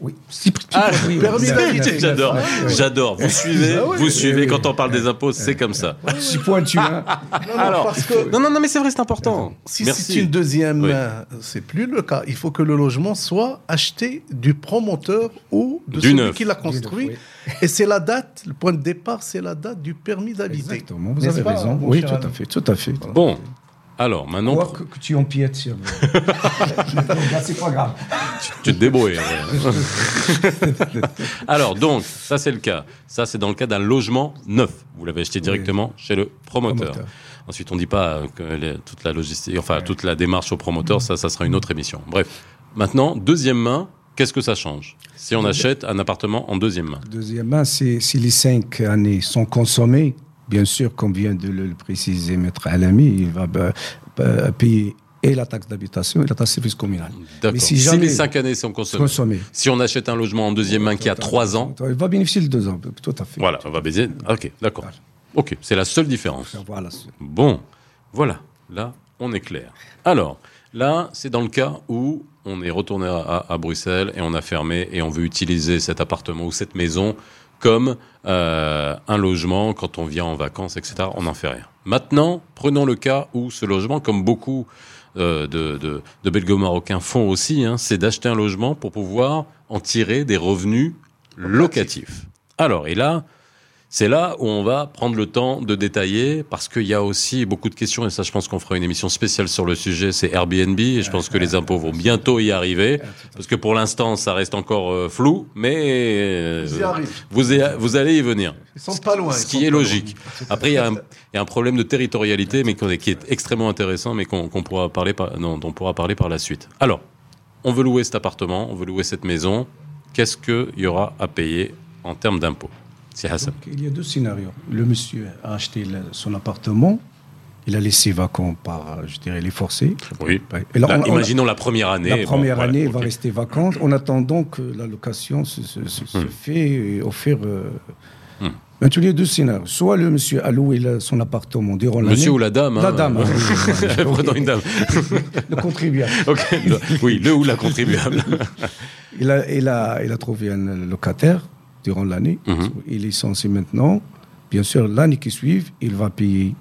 Speaker 3: Oui. Si-
Speaker 1: Ah,
Speaker 3: oui,
Speaker 1: J'adore, j'adore. Vous suivez,
Speaker 2: Ah
Speaker 1: vous suivez.
Speaker 3: oui,
Speaker 1: Quand on parle des impôts, c'est comme ça.
Speaker 3: Je suis pointu, hein.
Speaker 2: Non, non,
Speaker 1: Alors,
Speaker 2: parce que
Speaker 1: non, non, non, mais c'est vrai, c'est important.
Speaker 2: si
Speaker 1: Merci.
Speaker 2: c'est une deuxième
Speaker 1: Oui.
Speaker 2: main, c'est plus le cas. Il faut que le logement soit acheté du promoteur ou de
Speaker 1: Du
Speaker 2: celui
Speaker 1: neuf.
Speaker 2: qui l'a construit.
Speaker 3: neuf,
Speaker 2: Et c'est la date, le point de départ, c'est la date du permis d'habiter.
Speaker 3: Exactement, vous avez
Speaker 2: pas,
Speaker 3: raison. Oui, tout à fait, tout à fait.
Speaker 1: Bon, alors maintenant,
Speaker 3: Quoi que, que tu empiètes sur. Là, c'est pas grave.
Speaker 1: tu te débrouilles. ouais. alors donc, ça c'est le cas. Ça c'est dans le cas d'un logement neuf. Vous l'avez acheté directement chez le promoteur.
Speaker 3: Promoteur.
Speaker 1: Ensuite, on ne dit pas euh, que les- toute la logistique, enfin toute la démarche au promoteur, ça, ça sera une autre émission. Bref, maintenant, deuxième main, qu'est-ce que ça change si on achète un appartement en deuxième main?
Speaker 3: Deuxièmement, si, si les cinq années sont consommées, bien sûr, comme vient de le, préciser Maître Alami, il va bah, bah, payer et la taxe d'habitation et la taxe de service communal. Mais si
Speaker 1: Si
Speaker 3: jamais-
Speaker 1: les 5 années sont consommées.
Speaker 3: Consommé.
Speaker 1: Si on achète un logement en deuxième main qui a 3 ans,
Speaker 3: Il va bénéficier de deux ans, tout à fait.
Speaker 1: voilà, on va baiser. Ok, d'accord. Ok, c'est la seule différence.
Speaker 3: Voilà.
Speaker 1: Bon, voilà, là, on est clair. Alors, là, c'est dans le cas où on est retourné à Bruxelles et on a fermé et on veut utiliser cet appartement ou cette maison comme euh, un logement quand on vient en vacances, etc. On n'en fait rien. Maintenant, prenons le cas où ce logement, comme beaucoup euh, de, de, Belgo-Marocains font aussi, hein, c'est d'acheter un logement pour pouvoir en tirer des revenus locatifs. Alors, et là, c'est là où on va prendre le temps de détailler parce qu'il y a aussi beaucoup de questions et ça je pense qu'on fera une émission spéciale sur le sujet, c'est Airbnb et je pense que les impôts vont bientôt y arriver parce que pour l'instant ça reste encore euh, flou mais euh,
Speaker 2: y
Speaker 1: vous, y- vous allez y venir.
Speaker 2: Ils sont pas loin.
Speaker 1: Ce qui est logique. Après, il y, a un- il y a un problème de territorialité, mais qui est extrêmement intéressant, mais qu'on qu'on pourra parler par, non, dont on pourra parler par la suite. Alors, on veut louer cet appartement, on veut louer cette maison. Qu'est-ce qu'il y aura à payer en termes d'impôts? C'est Hassan.
Speaker 3: Donc, il y a deux scénarios. Le monsieur a acheté le- son appartement, il a laissé vacant par, je dirais, les forcés.
Speaker 1: Oui.
Speaker 3: Et là, on-
Speaker 1: imaginons la première année.
Speaker 3: La première
Speaker 1: voilà,
Speaker 3: année
Speaker 1: ok.
Speaker 3: va rester vacante en attendant que la location se, se- se- se
Speaker 1: Hmm.
Speaker 3: fait faire. Euh...
Speaker 1: Hmm.
Speaker 3: Maintenant, il y a deux scénarios. Soit le monsieur a loué la- son appartement durant l'année.
Speaker 1: Monsieur ou la dame
Speaker 3: La
Speaker 1: hein,
Speaker 3: dame.
Speaker 1: euh. Prenons une dame.
Speaker 3: Le contribuable.
Speaker 1: Ok. Oui, le ou la contribuable.
Speaker 3: Il a, il, a, il a trouvé un locataire durant l'année.
Speaker 1: Mhm.
Speaker 3: Il est censé maintenant, bien sûr, l'année qui suit, il va payer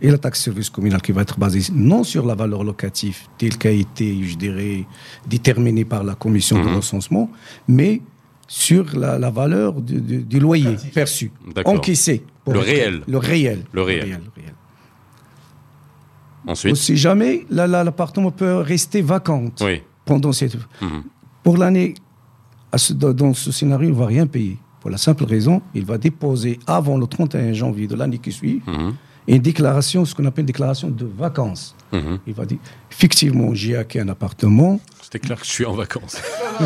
Speaker 3: et la taxe service communal qui va être basée non sur la valeur locative telle qu'a été, je dirais, déterminée par la commission de
Speaker 1: Mhm.
Speaker 3: recensement, mais sur la, la valeur du, du- du loyer perçu, encaissé. pour
Speaker 1: Le réel.
Speaker 3: Le réel.
Speaker 1: Le réel.
Speaker 3: réel.
Speaker 1: Ensuite.
Speaker 3: Aussi jamais, la- la- l'appartement peut rester vacant
Speaker 1: Oui.
Speaker 3: pendant cette...
Speaker 1: Mhm.
Speaker 3: Pour l'année, dans ce scénario, il ne va rien payer. Pour la simple raison, il va déposer avant le 31 janvier de l'année qui suit
Speaker 1: Mhm.
Speaker 3: Une déclaration, ce qu'on appelle une déclaration de vacances.
Speaker 1: Mhm.
Speaker 3: Il va dire, effectivement, j'ai acquis un appartement.
Speaker 1: C'était clair que je suis en vacances.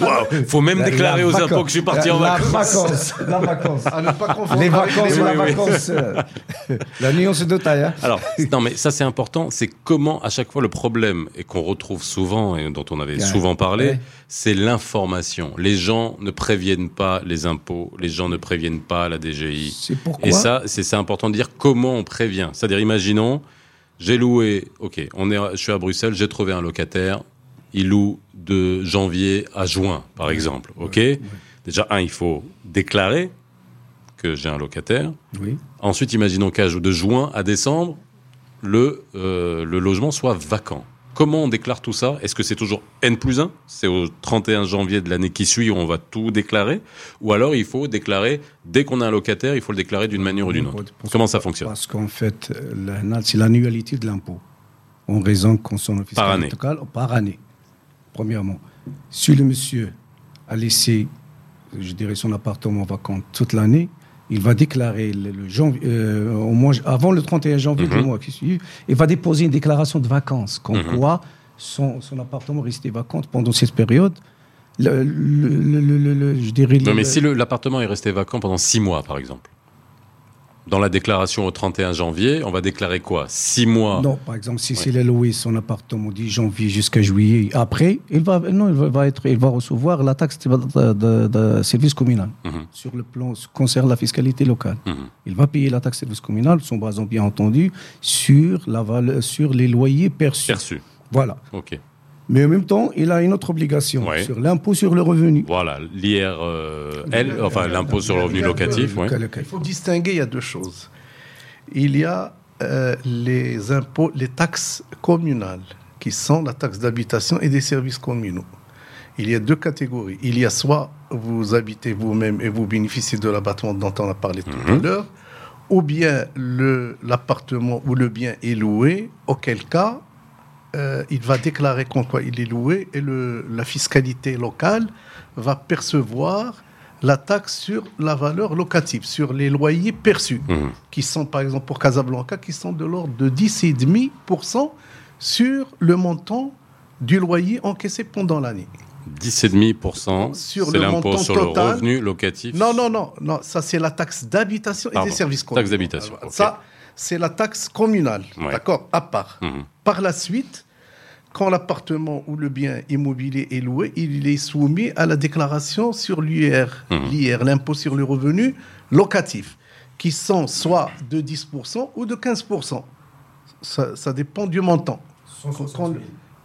Speaker 1: Waouh Faut même
Speaker 3: La-
Speaker 1: déclarer
Speaker 3: la
Speaker 1: aux impôts que je suis parti en vacances.
Speaker 3: La vacance. La vacance.
Speaker 2: À ne pas confondre
Speaker 3: Les vacances,
Speaker 2: les
Speaker 3: la
Speaker 1: oui,
Speaker 3: vacance. euh, La nuance de taille. hein.
Speaker 1: Alors, non, mais ça c'est important, c'est comment à chaque fois le problème, et qu'on retrouve souvent, et dont on avait souvent parlé,
Speaker 3: Ouais.
Speaker 1: c'est l'information. Les gens ne préviennent pas les impôts, les gens ne préviennent pas la DGI.
Speaker 3: C'est pourquoi.
Speaker 1: Et ça, c'est c'est important de dire comment on prévient. C'est-à-dire, imaginons, j'ai loué, ok, on est, je suis à Bruxelles, j'ai trouvé un locataire, il loue de janvier à juin, par exemple, ok Déjà, un, il faut déclarer que j'ai un locataire.
Speaker 3: Oui.
Speaker 1: Ensuite, imaginons qu'à de juin à décembre, le, euh, le logement soit vacant. Comment on déclare tout ça? Est-ce que c'est toujours N plus 1 C'est au 31 janvier de l'année qui suit où on va tout déclarer? Ou alors il faut déclarer, dès qu'on a un locataire, il faut le déclarer d'une manière ou d'une autre Comment ça fonctionne?
Speaker 3: Parce qu'en fait, c'est l'annualité de l'impôt. On raison consommation fiscale
Speaker 1: Par année.
Speaker 3: locale par année. Premièrement, si le monsieur a laissé, je dirais, son appartement vacant toute l'année, il va déclarer le, le janvier, euh, au moins, avant le 31 janvier du
Speaker 1: Mhm.
Speaker 3: mois qui suit, il va déposer une déclaration de vacances, comme
Speaker 1: Mhm.
Speaker 3: quoi son, son appartement restait vacant pendant cette période. Le, le- je dirais
Speaker 1: Non, mais si l'appartement est resté vacant pendant 6 mois, par exemple, dans la déclaration au 31 janvier, on va déclarer quoi? 6 mois?
Speaker 3: Non, par exemple, si c'est loué son appartement du janvier jusqu'à juillet, après, il va, non, il va, être, il va recevoir la taxe de, de- de- de service communal
Speaker 1: Mhm.
Speaker 3: sur le plan concernant la fiscalité locale.
Speaker 1: Mhm.
Speaker 3: Il va payer la taxe de service communal, son basant bien entendu, sur, la valeur, sur les loyers perçus.
Speaker 1: Perçu.
Speaker 3: Voilà.
Speaker 1: Ok.
Speaker 3: Mais en même temps, il a une autre obligation
Speaker 1: Ouais.
Speaker 3: sur l'impôt sur le revenu.
Speaker 1: Voilà, l'IR, euh, L, enfin l'impôt sur le revenu locatif. ouais.
Speaker 2: Il faut distinguer, il y a deux choses. Il y a euh, les impôts, les taxes communales, qui sont la taxe d'habitation et des services communaux. Il y a deux catégories. Il y a soit vous habitez vous-même et vous bénéficiez de l'abattement dont on a parlé tout à
Speaker 1: Mhm.
Speaker 2: l'heure, ou bien l'appartement ou le bien est loué, auquel cas euh, il va déclarer qu'on quoi il est loué et le, la fiscalité locale va percevoir la taxe sur la valeur locative, sur les loyers perçus,
Speaker 1: Mhm.
Speaker 2: qui sont par exemple pour Casablanca, qui sont de l'ordre de 10,5% sur le montant du loyer encaissé pendant l'année.
Speaker 1: 10,5%,
Speaker 2: Sur le
Speaker 1: l'impôt
Speaker 2: montant
Speaker 1: sur
Speaker 2: total.
Speaker 1: le revenu locatif.
Speaker 2: Non, non, non, non, ça c'est la taxe d'habitation et des services
Speaker 1: taxe
Speaker 2: communaux.
Speaker 1: d'habitation,
Speaker 2: Alors,
Speaker 1: ok.
Speaker 2: Ça, c'est la taxe communale,
Speaker 1: Ouais.
Speaker 2: d'accord, à part.
Speaker 1: Mhm.
Speaker 2: Par la suite, quand l'appartement ou le bien immobilier est loué, il est soumis à la déclaration sur l'IR,
Speaker 1: Mhm.
Speaker 2: l'IR, l'impôt sur le revenu locatif, qui sont soit de 10% ou de 15%. Ça, ça dépend du montant. Quand,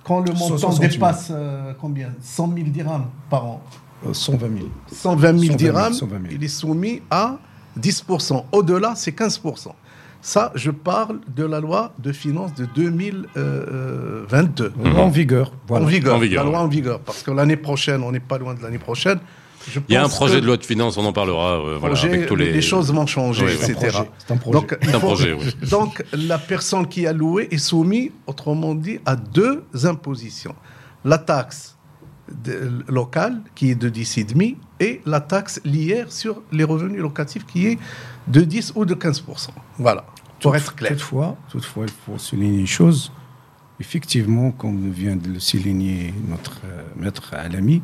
Speaker 2: quand le- montant
Speaker 3: 160 000.
Speaker 2: dépasse euh, combien? 100 000 dirhams par an.
Speaker 3: Euh, 120 000.
Speaker 2: 120 000
Speaker 3: 120 000,
Speaker 2: dirhams,
Speaker 3: 120 000.
Speaker 2: il est soumis à 10%. Au-delà, c'est 15%. Ça, je parle de la loi de finances de 2022.
Speaker 3: En vigueur. Voilà.
Speaker 2: En vigueur,
Speaker 1: En vigueur,
Speaker 2: la loi en vigueur. Parce que l'année prochaine, on n'est pas loin de l'année prochaine. Je
Speaker 1: Il y a un projet de loi de finances, on en parlera. euh, voilà,
Speaker 2: projet,
Speaker 1: avec tous les.
Speaker 2: choses vont changer,
Speaker 1: Oui, oui.
Speaker 3: C'est un
Speaker 2: etc.
Speaker 3: projet, c'est un projet.
Speaker 2: Donc, il
Speaker 1: C'est un
Speaker 2: faut-
Speaker 1: projet, oui.
Speaker 2: donc, la personne qui a loué est soumise, autrement dit, à deux impositions. La taxe de- locale, qui est de 10,5, et la taxe l'IR sur les revenus locatifs, qui est de 10 ou de 15%. Voilà, pour être clair.
Speaker 3: Toutefois, toutefois, il faut souligner une chose. Effectivement, comme vient de le souligner notre euh, maître Alami,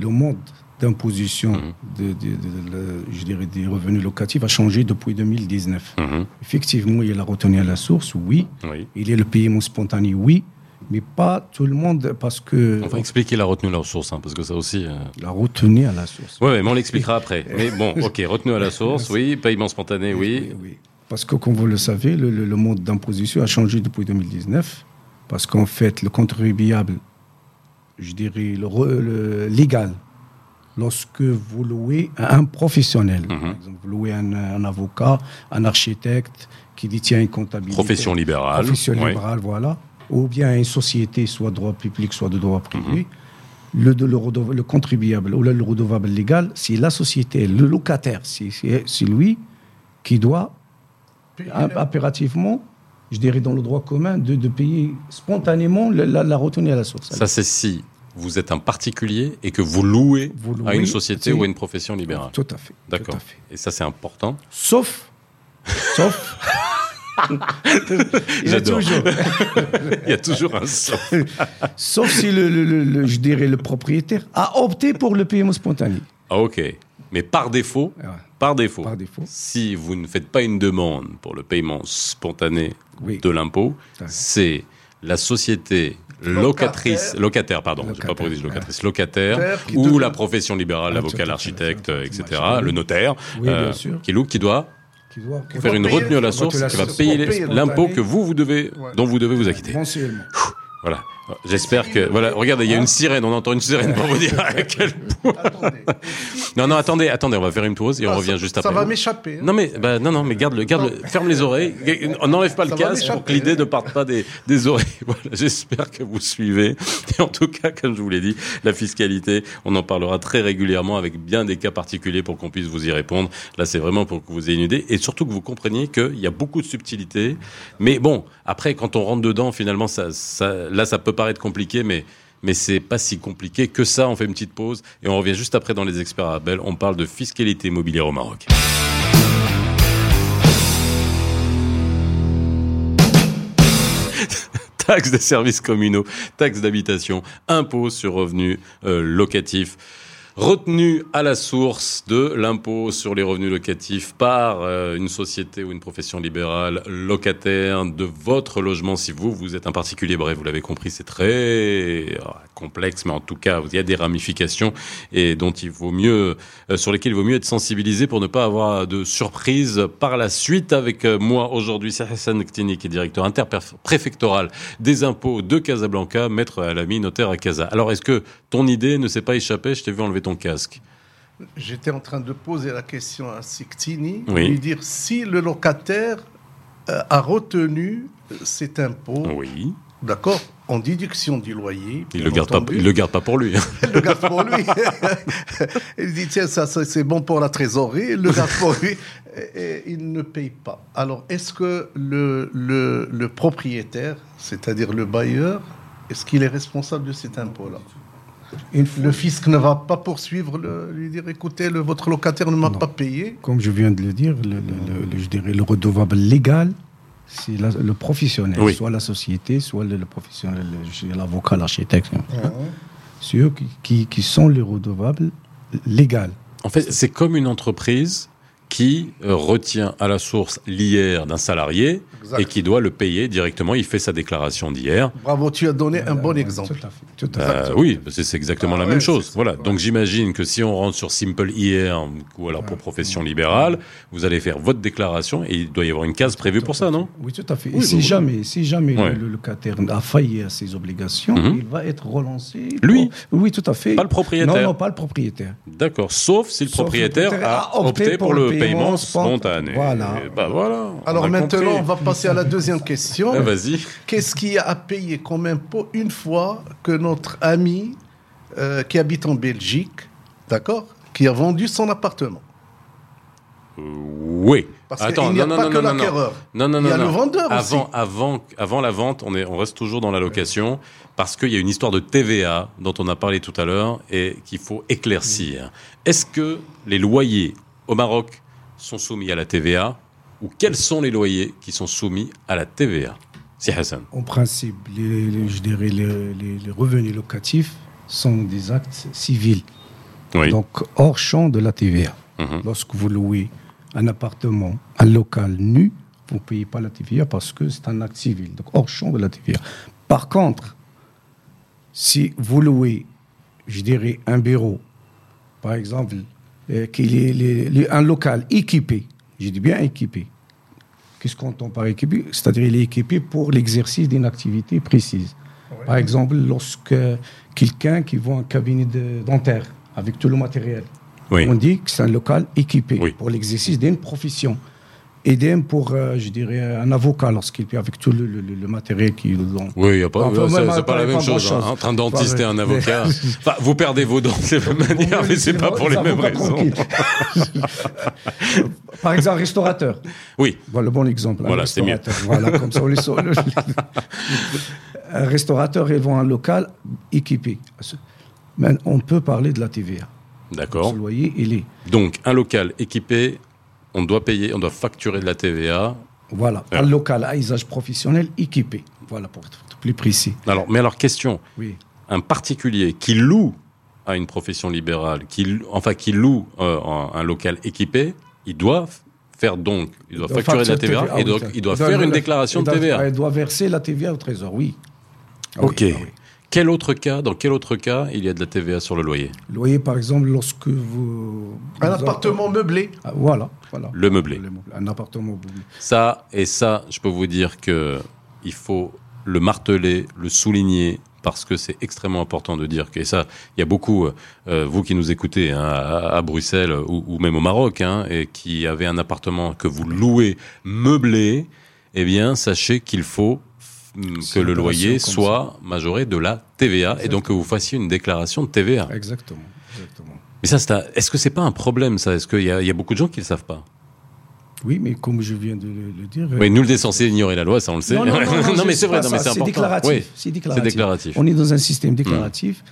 Speaker 3: le mode d'imposition de, de- de- de- je dirais, des revenus locatifs a changé depuis 2019.
Speaker 1: Mhm.
Speaker 3: Effectivement, il y a la retenue à la source, oui.
Speaker 1: Oui.
Speaker 3: Il y a le paiement spontané, oui. Mais pas tout le monde, parce que
Speaker 1: On va expliquer la retenue à la source, hein, parce que ça aussi. euh,
Speaker 3: la retenue à la source.
Speaker 1: Ouais, mais on l'expliquera après. Mais bon, ok, retenue à la source, oui, paiement spontané, oui.
Speaker 3: oui. Parce que, comme vous le savez, le, le- le mode d'imposition a changé depuis 2019. Parce qu'en fait, le contribuable, je dirais, le, le légal, lorsque vous louez à un professionnel, par exemple, vous louez un, un avocat, un architecte qui détient une comptabilité.
Speaker 1: Profession libérale.
Speaker 3: Profession libérale, voilà. Ou bien une société, soit de droit public, soit de droit privé. Le, le, contribuable ou le, le redevable légal, c'est la société, le locataire, c'est- lui qui doit im- impérativement, je dirais dans le droit commun, de, de payer spontanément la, la- la retenue à la source.
Speaker 1: Ça, c'est si vous êtes un particulier et que vous louez,
Speaker 3: Vous
Speaker 1: à
Speaker 3: louez,
Speaker 1: une société ou à une profession libérale.
Speaker 3: Tout à fait.
Speaker 1: D'accord.
Speaker 3: à fait.
Speaker 1: Et ça, c'est important.
Speaker 3: Sauf, sauf, il y a
Speaker 1: J'adore.
Speaker 3: toujours,
Speaker 1: Il y a toujours un sauf.
Speaker 3: sauf si le, le- le- le- je dirais le propriétaire a opté pour le paiement spontané.
Speaker 1: Ah, ok. Mais par défaut,
Speaker 3: Ouais,
Speaker 1: par défaut,
Speaker 3: Par défaut.
Speaker 1: si vous ne faites pas une demande pour le paiement spontané
Speaker 3: Oui.
Speaker 1: de l'impôt,
Speaker 3: Ouais.
Speaker 1: c'est la société locatrice, locataire, pardon, j'ai pas
Speaker 3: Locataire,
Speaker 1: pour locatrice, locataire,
Speaker 2: Locataire
Speaker 1: ou
Speaker 2: devient-
Speaker 1: la profession libérale,
Speaker 3: Ah,
Speaker 1: l'avocat, l'architecte, etc., le notaire,
Speaker 3: Oui,
Speaker 1: euh, qui loue, qui doit
Speaker 3: Qui doit, qui
Speaker 1: faire une retenue à la source, qui va payer l'impôt que vous, vous devez, dont vous devez vous acquitter.
Speaker 3: mensuellement.
Speaker 1: Voilà. J'espère que. Voilà, regardez, il y a une sirène, on entend une sirène pour vous dire à quel point. Non, non, attendez, attendez, on va faire une pause et on
Speaker 2: Ah,
Speaker 1: revient
Speaker 2: ça-
Speaker 1: juste
Speaker 2: Ça
Speaker 1: après.
Speaker 2: va m'échapper. hein.
Speaker 1: Non mais bah, non non mais garde le garde le, ferme les oreilles on n'enlève pas le
Speaker 2: Ça
Speaker 1: casque pour que l'idée ne parte pas des, des oreilles voilà j'espère que vous suivez et en tout cas comme je vous l'ai dit la fiscalité on en parlera très régulièrement avec bien des cas particuliers pour qu'on puisse vous y répondre là c'est vraiment pour que vous ayez une idée et surtout que vous compreniez qu'il y a beaucoup de subtilités mais bon après quand on rentre dedans finalement ça, ça là ça peut paraître compliqué mais mais c'est pas si compliqué que ça. On fait une petite pause et on revient juste après dans les experts à Belle. On parle de fiscalité immobilière au Maroc. taxes des services communaux, taxes d'habitation, impôts sur revenus euh, locatifs. Retenu à la source de l'impôt sur les revenus locatifs par euh, une société ou une profession libérale locataire de votre logement si vous, vous êtes un particulier. Bref, vous l'avez compris, c'est très euh, complexe, mais en tout cas, il y a des ramifications et dont il vaut mieux, euh, sur lesquelles il vaut mieux être sensibilisé pour ne pas avoir de surprise par la suite. Avec moi aujourd'hui, c'est Hassan Ktini, qui est directeur interpréfectoral des impôts de Casablanca, maître Alami, notaire à Casa. Alors, est-ce que ton idée ne s'est pas échappée Je t'ai vu enlever ton casque.
Speaker 2: J'étais en train de poser la question à Siktini,
Speaker 1: Oui.
Speaker 2: lui dire si le locataire euh, a retenu cet impôt,
Speaker 1: Oui.
Speaker 2: d'accord, en déduction du loyer.
Speaker 1: Il
Speaker 2: bien
Speaker 1: le le garde pas pour lui.
Speaker 2: Il le garde pour lui. il dit tiens, ça, ça, c'est bon pour la trésorerie. Il le garde pour lui. Et, et il ne paye pas. Alors, est-ce que le, le, le propriétaire, c'est-à-dire le bailleur, est-ce qu'il est responsable de cet impôt-là?
Speaker 3: Une fois-
Speaker 2: Le fisc ne va pas poursuivre, le, lui dire écoutez, le, votre locataire ne m'a pas payé.
Speaker 3: Comme je viens de le dire, le, le- le- je dirais le redevable légal, c'est la- le professionnel,
Speaker 1: Oui.
Speaker 3: soit la société, soit le, le professionnel, l'avocat, l'architecte. C'est eux qui, qui- qui sont les redevables légaux.
Speaker 1: En fait, c'est comme une entreprise qui euh, retient à la source l'IR d'un salarié
Speaker 2: Exact.
Speaker 1: et qui doit le payer directement. Il fait sa déclaration d'IR.
Speaker 2: Bravo, tu as donné un bon
Speaker 3: Ouais,
Speaker 2: exemple.
Speaker 3: Tout à fait. Tout à fait.
Speaker 1: Euh, oui, c'est exactement
Speaker 2: Ah
Speaker 1: la
Speaker 2: ouais,
Speaker 1: même chose. Voilà.
Speaker 2: ouais.
Speaker 1: Donc j'imagine que si on rentre sur Simple IR ou alors pour profession libérale, vous allez faire votre déclaration et il doit y avoir une case prévue pour ça, non?
Speaker 3: Oui, tout à fait.
Speaker 1: Oui,
Speaker 3: et si jamais, si jamais
Speaker 1: Ouais.
Speaker 3: le, locataire a failli à ses obligations,
Speaker 1: Mhm.
Speaker 3: il va être relancé.
Speaker 1: Lui
Speaker 3: pour- Oui, tout à fait.
Speaker 1: Pas le propriétaire.
Speaker 3: Non, non, pas le propriétaire.
Speaker 1: D'accord. Sauf si le
Speaker 3: Sauf le
Speaker 1: propriétaire
Speaker 3: propriétaire
Speaker 1: a opté pour le paiement
Speaker 3: spontané. Voilà.
Speaker 1: Bah voilà.
Speaker 2: Alors maintenant,
Speaker 1: compris.
Speaker 2: on va passer à la deuxième question.
Speaker 1: Ah, Vas-y.
Speaker 2: Qu'est-ce qu'il y a à payer comme impôt une fois que notre ami euh, qui habite en Belgique, d'accord, qui a vendu son appartement?
Speaker 1: Oui.
Speaker 2: Parce qu'il n'y a pas que l'acquéreur.
Speaker 1: Non, non,
Speaker 2: Il
Speaker 1: non.
Speaker 2: y a le vendeur aussi.
Speaker 1: avant, Avant, avant la vente, on, est, on reste toujours dans la location parce qu'il y a une histoire de TVA dont on a parlé tout à l'heure et qu'il faut éclaircir. Est-ce que les loyers au Maroc sont soumis à la TVA ou quels sont les loyers qui sont soumis à la TVA Si Hassan.
Speaker 3: En principe, les, les- je dirais les, les- les revenus locatifs sont des actes civils,
Speaker 1: Oui.
Speaker 3: donc hors champ de la TVA.
Speaker 1: Mhm.
Speaker 3: Lorsque vous louez un appartement, un local nu, vous ne payez pas la TVA parce que c'est un acte civil, donc hors champ de la TVA. Par contre, si vous louez, je dirais, un bureau, par exemple, euh, qu'il est les- les- un local équipé, je dis bien équipé. Qu'est-ce qu'on entend par équipé? C'est-à-dire il est équipé pour l'exercice d'une activité précise. Par exemple, lorsque quelqu'un qui voit un cabinet de- dentaire avec tout le matériel,
Speaker 1: Oui.
Speaker 3: on dit que c'est un local équipé
Speaker 1: Oui.
Speaker 3: pour l'exercice d'une profession. Idem pour, euh, je dirais, un avocat lorsqu'il est avec tout le, le- le- le matériel qu'il a.
Speaker 1: Oui, y a pas,
Speaker 3: Enfin,
Speaker 1: c'est, pas la même
Speaker 3: pas
Speaker 1: chose. hein. Entre un dentiste et un avocat. Enfin, vous perdez vos dents de la même manière, mais c'est pas pour les mêmes raisons.
Speaker 3: Par exemple, un restaurateur.
Speaker 1: Oui.
Speaker 3: Voilà le bon exemple. un
Speaker 1: Voilà, c'est mieux.
Speaker 3: Voilà, comme ça, on les un restaurateur, ils vont un local équipé. Mais on peut parler de la TVA.
Speaker 1: D'accord.
Speaker 3: Ce loyer, il est.
Speaker 1: Donc, un local équipé, on doit payer, on doit facturer de la TVA.
Speaker 3: Voilà,
Speaker 1: Ouais.
Speaker 3: un local à usage professionnel équipé. Voilà, pour être plus précis.
Speaker 1: Alors, mais alors, question
Speaker 3: Oui.
Speaker 1: un particulier qui loue à une profession libérale, qui, enfin, qui loue euh, un, local équipé, il doit faire donc, il doit facturer de la TVA
Speaker 3: Ah
Speaker 1: et
Speaker 3: oui,
Speaker 1: donc il doit faire une déclaration de TVA.
Speaker 3: Il doit verser la TVA au trésor, oui. Ah oui,
Speaker 1: Ok.
Speaker 3: ah oui.
Speaker 1: Quel autre cas, dans quel autre cas il y a de la TVA sur le loyer?
Speaker 3: Loyer, par exemple, lorsque vous.
Speaker 2: Un
Speaker 3: vous-
Speaker 2: appartement meublé.
Speaker 3: Ah, voilà, voilà.
Speaker 1: Le meublé.
Speaker 3: Un appartement meublé.
Speaker 1: Ça et ça, je peux vous dire que il faut le marteler, le souligner parce que c'est extrêmement important de dire que et ça, il y a beaucoup, euh, vous qui nous écoutez hein, à, à Bruxelles ou, ou même au Maroc, hein, et qui avez un appartement que vous louez meublé, eh bien, sachez qu'il faut que
Speaker 3: C'est
Speaker 1: le loyer soit majoré de la TVA et donc que vous fassiez une déclaration de TVA.
Speaker 3: Exactement. exactement.
Speaker 1: Mais ça, c'est un- est-ce que c'est pas un problème ça? Est-ce qu'il y, a- il y a beaucoup de gens qui le savent pas?
Speaker 3: Oui, mais comme je viens de le, dire.
Speaker 1: Oui, nul n'est censé ignorer la loi, ça on le sait.
Speaker 3: Non, non, non, non,
Speaker 1: mais c'est vrai, c'est
Speaker 3: déclaratif.
Speaker 1: Oui.
Speaker 3: C'est déclaratif.
Speaker 1: Déclaratif.
Speaker 3: On est dans un système déclaratif.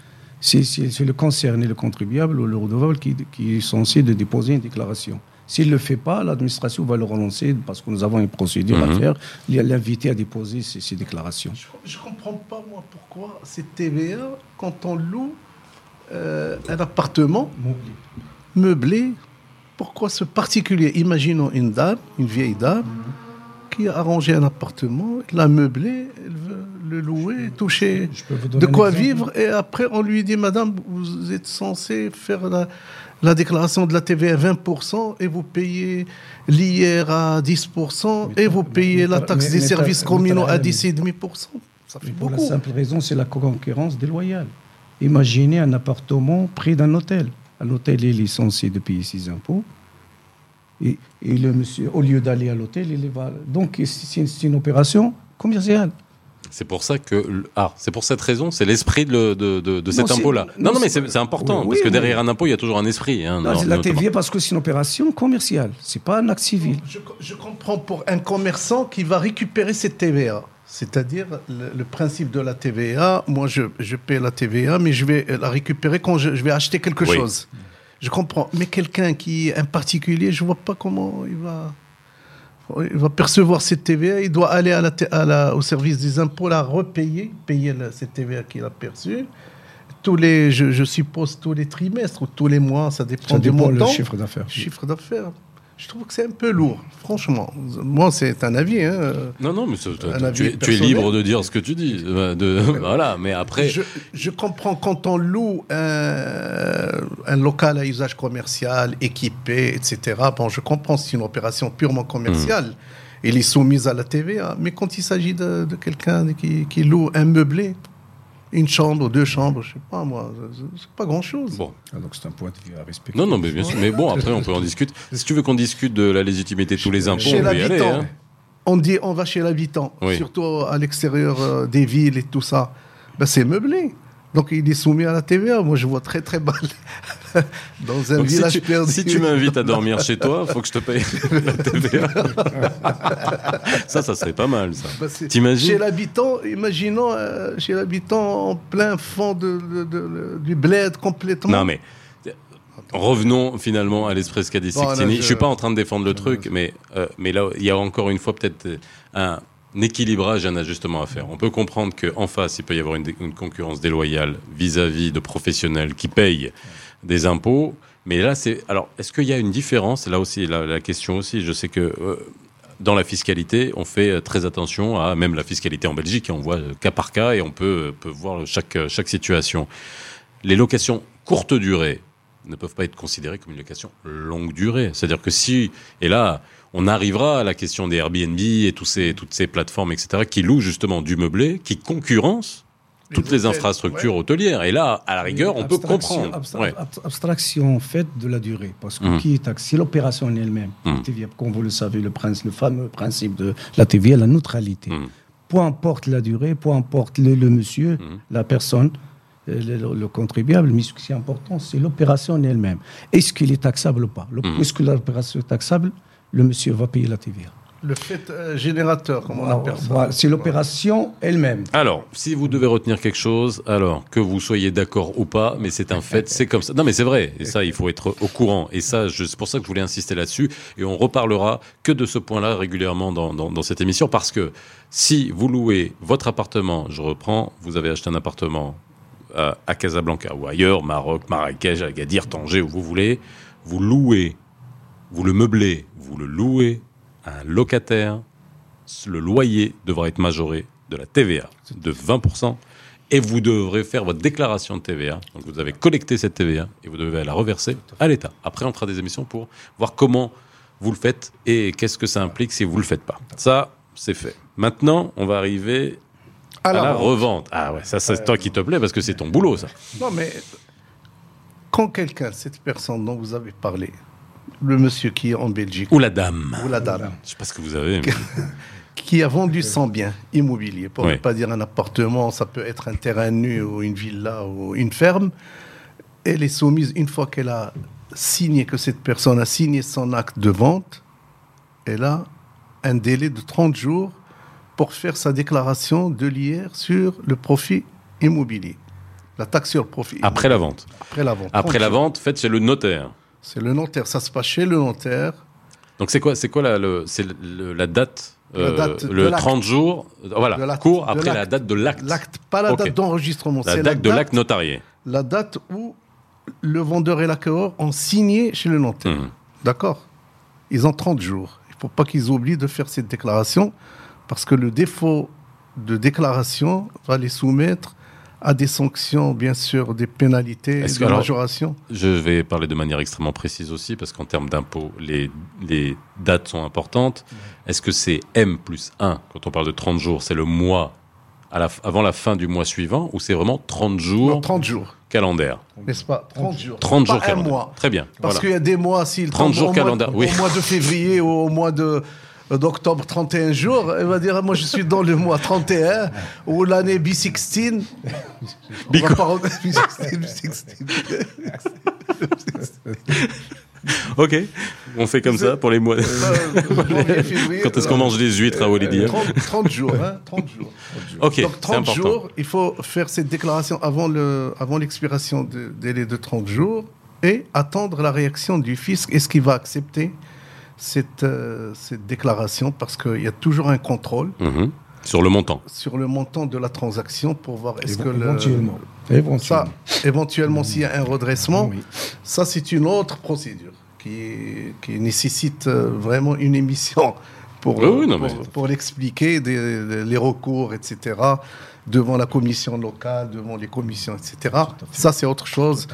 Speaker 3: C'est- C'est c'est le concerné, le contribuable ou le redevable qui, qui est censé de déposer une déclaration. S'il ne le fait pas, l'administration va le relancer parce que nous avons une procédure
Speaker 1: Mhm.
Speaker 3: à faire, l'inviter à déposer ces déclarations.
Speaker 2: Je ne comprends pas, moi, pourquoi cette TVA, quand on loue euh, un appartement meublé, pourquoi ce particulier Imaginons une dame, une vieille dame, qui a arrangé un appartement, l'a meublé, elle veut le louer, toucher.
Speaker 3: Je peux vous donner
Speaker 2: de quoi vivre, et après on lui dit, Madame, vous êtes censé faire la, la déclaration de la TVA à 20% et vous payez l'IR à 10% et vous payez la taxe des services communaux à
Speaker 3: mais-
Speaker 2: 10,5%. Ça fait
Speaker 3: Mais Pour la
Speaker 2: beaucoup.
Speaker 3: simple raison, c'est la concurrence déloyale. Imaginez un appartement près d'un hôtel. Un hôtel est censé de payer ses impôts. Et, et le monsieur, au lieu d'aller à l'hôtel, il va. Donc, c'est une opération commerciale.
Speaker 1: C'est pour ça que ah, c'est pour cette raison, c'est l'esprit de, de, de, de cet impôt-là. Non,
Speaker 3: non,
Speaker 1: non, mais
Speaker 3: c'est-
Speaker 1: important
Speaker 3: Oui,
Speaker 1: parce
Speaker 3: oui,
Speaker 1: que
Speaker 3: oui.
Speaker 1: derrière un impôt, il y a toujours un esprit. Hein, non,
Speaker 3: la. TVA parce que c'est une opération commerciale. C'est pas un acte civil.
Speaker 2: Je, je comprends pour un commerçant qui va récupérer cette TVA. C'est-à-dire le, le principe de la TVA, moi je, je paie la TVA, mais je vais la récupérer quand je, je vais acheter quelque
Speaker 1: Oui.
Speaker 2: chose. Je comprends. Mais quelqu'un qui est un particulier, je vois pas comment il va, il va percevoir cette TVA. Il doit aller à la, T- à la- au service des impôts, la repayer, payer la- cette TVA qu'il a perçue. Tous les, je, je suppose tous les trimestres ou tous les mois, ça dépend
Speaker 3: Ça
Speaker 2: du
Speaker 3: dépend le chiffre d'affaires.
Speaker 2: Chiffre d'affaires. Je trouve que c'est un peu lourd, franchement. Moi, c'est un avis. Hein.
Speaker 1: Non, non, mais c'est-
Speaker 2: Un
Speaker 1: tu,
Speaker 2: avis
Speaker 1: es, tu es libre de dire ce que tu dis. De, voilà, mais après.
Speaker 2: Je, je comprends quand on loue un, un local à usage commercial, équipé, etc. Bon, je comprends, c'est une opération purement commerciale. Il est soumise à la TVA. Mais quand il s'agit de, de quelqu'un qui, qui loue un meublé, une chambre, deux chambres, je sais pas moi, c'est- pas grand-chose.
Speaker 1: Bon.
Speaker 3: Ah, donc c'est un point de vue à respecter.
Speaker 1: Non, non, mais bien sûr. Mais bon, après, on peut en discuter. Si tu veux qu'on discute de la légitimité de tous les impôts,
Speaker 2: Chez
Speaker 1: on peut y aller.
Speaker 2: l'habitant,
Speaker 1: hein.
Speaker 2: on dit on va chez l'habitant,
Speaker 1: Oui.
Speaker 2: surtout à l'extérieur euh, des villes et tout ça. Ben, c'est meublé. Donc il est soumis à la TVA. Moi je vois très très mal dans un
Speaker 1: Donc, si,
Speaker 2: village
Speaker 1: tu,
Speaker 2: perdu.
Speaker 1: si tu m'invites à dormir chez toi, faut que je te paye la TVA. ça, ça serait pas mal, ça.
Speaker 2: C'est-
Speaker 1: T'imagines
Speaker 2: Chez l'habitant, imaginons euh, chez l'habitant en plein fond de, de- de- du bled complètement.
Speaker 1: Non, mais euh, revenons finalement à l'Espresso di
Speaker 2: Bon, je-
Speaker 1: je... suis pas en train de défendre le truc, mais, euh, mais là, il y a encore une fois peut-être un équilibrage, un ajustement à faire. On peut comprendre qu'en face, il peut y avoir une, concurrence déloyale vis-à-vis de professionnels qui payent des impôts. Mais là, c'est. Alors, est-ce qu'il y a une différence? Là aussi, la, question aussi, je sais que. euh, dans la fiscalité, on fait euh, très attention à même la fiscalité en Belgique, et on voit euh, cas par cas et on peut, peut voir chaque, chaque situation. Les locations courte durée ne peuvent pas être considérées comme une location longue durée. C'est-à-dire que si, et là, on arrivera à la question des Airbnb et tous ces, toutes ces plateformes, etc., qui louent justement du meublé, qui concurrencent
Speaker 2: Les
Speaker 1: toutes les
Speaker 2: hôtels,
Speaker 1: infrastructures
Speaker 2: ouais.
Speaker 1: hôtelières. Et là, à la rigueur, on peut
Speaker 3: Abstraction-
Speaker 1: comprendre.
Speaker 3: abstra-
Speaker 1: Ouais.
Speaker 3: ab- Abstraction faite de la durée. Parce que
Speaker 1: Mhm.
Speaker 3: qui est taxé l'opération en elle-même. TVA, comme vous le savez, le, fameux principe de la TVA, la neutralité.
Speaker 1: Mhm.
Speaker 3: Peu importe la durée, peu importe le, le monsieur,
Speaker 1: Mhm.
Speaker 3: la personne, euh, le, le- le contribuable, mais ce qui est important, c'est l'opération en elle-même. Est-ce qu'il est taxable ou pas? Est-ce que l'opération est taxable? Le monsieur va payer la TVA.
Speaker 2: Le fait euh, générateur, comme on appelle ça.
Speaker 3: voilà, c'est l'opération elle-même.
Speaker 1: Alors, si vous devez retenir quelque chose, alors que vous soyez d'accord ou pas, mais c'est un fait, c'est comme ça. Non, mais c'est vrai, et ça, il faut être au courant. Et ça, c'est pour ça que je voulais insister là-dessus. Et on reparlera que de ce point-là régulièrement dans, dans, dans cette émission, parce que si vous louez votre appartement, je reprends, vous avez acheté un appartement euh, à Casablanca ou ailleurs, Maroc, Marrakech, Agadir, Tanger, où vous voulez, vous louez, vous le meublez, vous le louez à un locataire, le loyer devra être majoré de la TVA de 20%. Et vous devrez faire votre déclaration de TVA. Donc vous avez collecté cette TVA et vous devez la reverser à l'État. Après, on fera des émissions pour voir comment vous le faites et qu'est-ce que ça implique si vous ne le faites pas. Ça, c'est fait. Maintenant, on va arriver à, la revente. Ah ouais, ça, c'est toi qui te plaît parce que c'est ton boulot, ça.
Speaker 2: Non, mais quand quelqu'un, cette personne dont vous avez parlé, le monsieur qui est en Belgique,
Speaker 1: Ou la dame.
Speaker 2: ou la dame,
Speaker 1: Je sais pas ce que vous avez. mais-
Speaker 2: qui a vendu son bien immobilier, pour
Speaker 1: Oui.
Speaker 2: ne pas dire un appartement, ça peut être un terrain nu ou une villa ou une ferme, elle est soumise, une fois qu'elle a signé, que cette personne a signé son acte de vente, elle a un délai de 30 jours pour faire sa déclaration de l'IR sur le profit immobilier. La taxe sur le profit.
Speaker 1: Après la vente.
Speaker 2: Après la vente.
Speaker 1: Après
Speaker 2: 30
Speaker 1: la vente, faites chez le notaire.
Speaker 2: C'est le notaire. Ça se passe chez le notaire.
Speaker 1: Donc c'est quoi, c'est quoi la, le- la date,
Speaker 2: La
Speaker 1: euh,
Speaker 2: date
Speaker 1: le
Speaker 2: l'acte.
Speaker 1: 30 jours, euh, voilà, court après la date de l'acte,
Speaker 2: L'acte, pas la date d'enregistrement.
Speaker 1: la
Speaker 2: c'est
Speaker 1: date de l'acte notarié.
Speaker 2: la date où le vendeur et l'acquéreur ont signé chez le notaire.
Speaker 1: Mhm.
Speaker 2: D'accord Ils ont 30 jours. Il ne faut pas qu'ils oublient de faire cette déclaration parce que le défaut de déclaration va les soumettre à des sanctions, bien sûr, des pénalités, des
Speaker 1: alors-
Speaker 2: majorations.
Speaker 1: Je vais parler de manière extrêmement précise aussi, parce qu'en termes d'impôts, les, les dates sont importantes. Est-ce que c'est M plus 1, quand on parle de 30 jours, c'est le mois à la, f- avant la fin du mois suivant, ou c'est vraiment 30 jours
Speaker 2: Non, 30 jours,
Speaker 1: calendaire
Speaker 2: n'est-ce pas? 30 jours.
Speaker 1: 30
Speaker 2: Pas
Speaker 1: jours
Speaker 2: un
Speaker 1: calendaire.
Speaker 2: mois.
Speaker 1: Très bien.
Speaker 2: Parce
Speaker 1: voilà.
Speaker 2: qu'il y a des mois, s'il
Speaker 1: 30
Speaker 2: tombe
Speaker 1: jours calendaire, oui.
Speaker 2: Au mois de février ou au mois de d'octobre 31 jours, elle va dire moi je suis dans le mois 31 ou l'année B16. On va pas re- B16,
Speaker 1: Ok, on fait comme ça pour les mois.
Speaker 2: Euh, février,
Speaker 1: Quand est-ce qu'on
Speaker 2: euh,
Speaker 1: mange des huîtres à Walidia
Speaker 2: 30, 30 jours, hein, 30 jours.
Speaker 1: Ok,
Speaker 2: Donc
Speaker 1: c'est
Speaker 2: 30
Speaker 1: important.
Speaker 2: jours, il faut faire cette déclaration avant le avant l'expiration du délai de 30 jours et attendre la réaction du fisc. Est-ce qu'il va accepter cette, euh, cette déclaration Parce qu'il y a toujours un contrôle
Speaker 1: Mhm. Sur le montant.
Speaker 2: sur le montant de la transaction pour voir est-ce que le,
Speaker 3: éventuellement.
Speaker 2: ça,
Speaker 3: Éventuellement.
Speaker 2: éventuellement s'il y a un redressement,
Speaker 3: Oui.
Speaker 2: ça c'est une autre procédure. qui, qui nécessite euh, vraiment une émission pour,
Speaker 1: Oui, oui, non,
Speaker 2: pour,
Speaker 1: mais-
Speaker 2: pour l'expliquer, des- les recours, etc., devant la commission locale, devant les commissions, etc. Ça, c'est autre chose.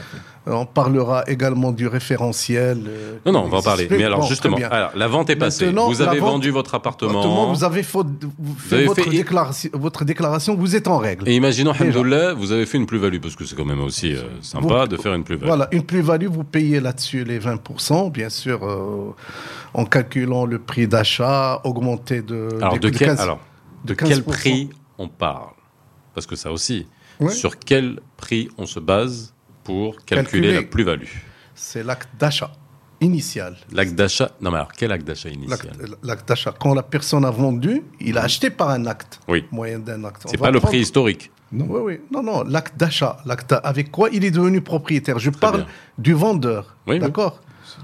Speaker 2: On parlera également du référentiel. euh,
Speaker 1: Non, non, on va en parler. Mais alors,
Speaker 2: Bon,
Speaker 1: justement, alors, la vente est passée.
Speaker 2: Maintenant,
Speaker 1: Vous avez
Speaker 2: vente-
Speaker 1: vendu votre appartement.
Speaker 2: Vous avez fait, vous fait
Speaker 1: avez
Speaker 2: votre,
Speaker 1: fait-
Speaker 2: déclaration, votre déclaration, vous êtes en règle.
Speaker 1: Et imaginons. Alhamdoulilah, vous avez fait une plus-value, parce que c'est quand même aussi euh, sympa
Speaker 2: Vous-
Speaker 1: de faire une plus-value.
Speaker 2: Voilà, une plus-value, vous payez là-dessus les 20%, bien sûr, euh, en calculant le prix d'achat augmenté de.
Speaker 1: Alors, de,
Speaker 2: de
Speaker 1: quel,
Speaker 2: 15
Speaker 1: alors, de
Speaker 2: de
Speaker 1: quel
Speaker 2: 15%.
Speaker 1: prix on parle? Parce que ça aussi,
Speaker 2: Ouais.
Speaker 1: sur quel prix on se base pour calculer,
Speaker 2: Calculer.
Speaker 1: la plus-value
Speaker 2: C'est l'acte d'achat initial.
Speaker 1: L'acte d'achat Non, mais alors, quel acte d'achat initial
Speaker 2: L'acte d'achat. Quand la personne a vendu, il a acheté par un acte,
Speaker 1: Oui.
Speaker 2: moyen d'un acte.
Speaker 1: C'est pas le
Speaker 2: prendre-
Speaker 1: prix historique.
Speaker 3: Non.
Speaker 2: Oui, oui. Non, non, l'acte d'achat. L'acte avec quoi il est devenu propriétaire? Je parle
Speaker 1: bien.
Speaker 2: du vendeur.
Speaker 1: Oui, oui.
Speaker 2: D'accord?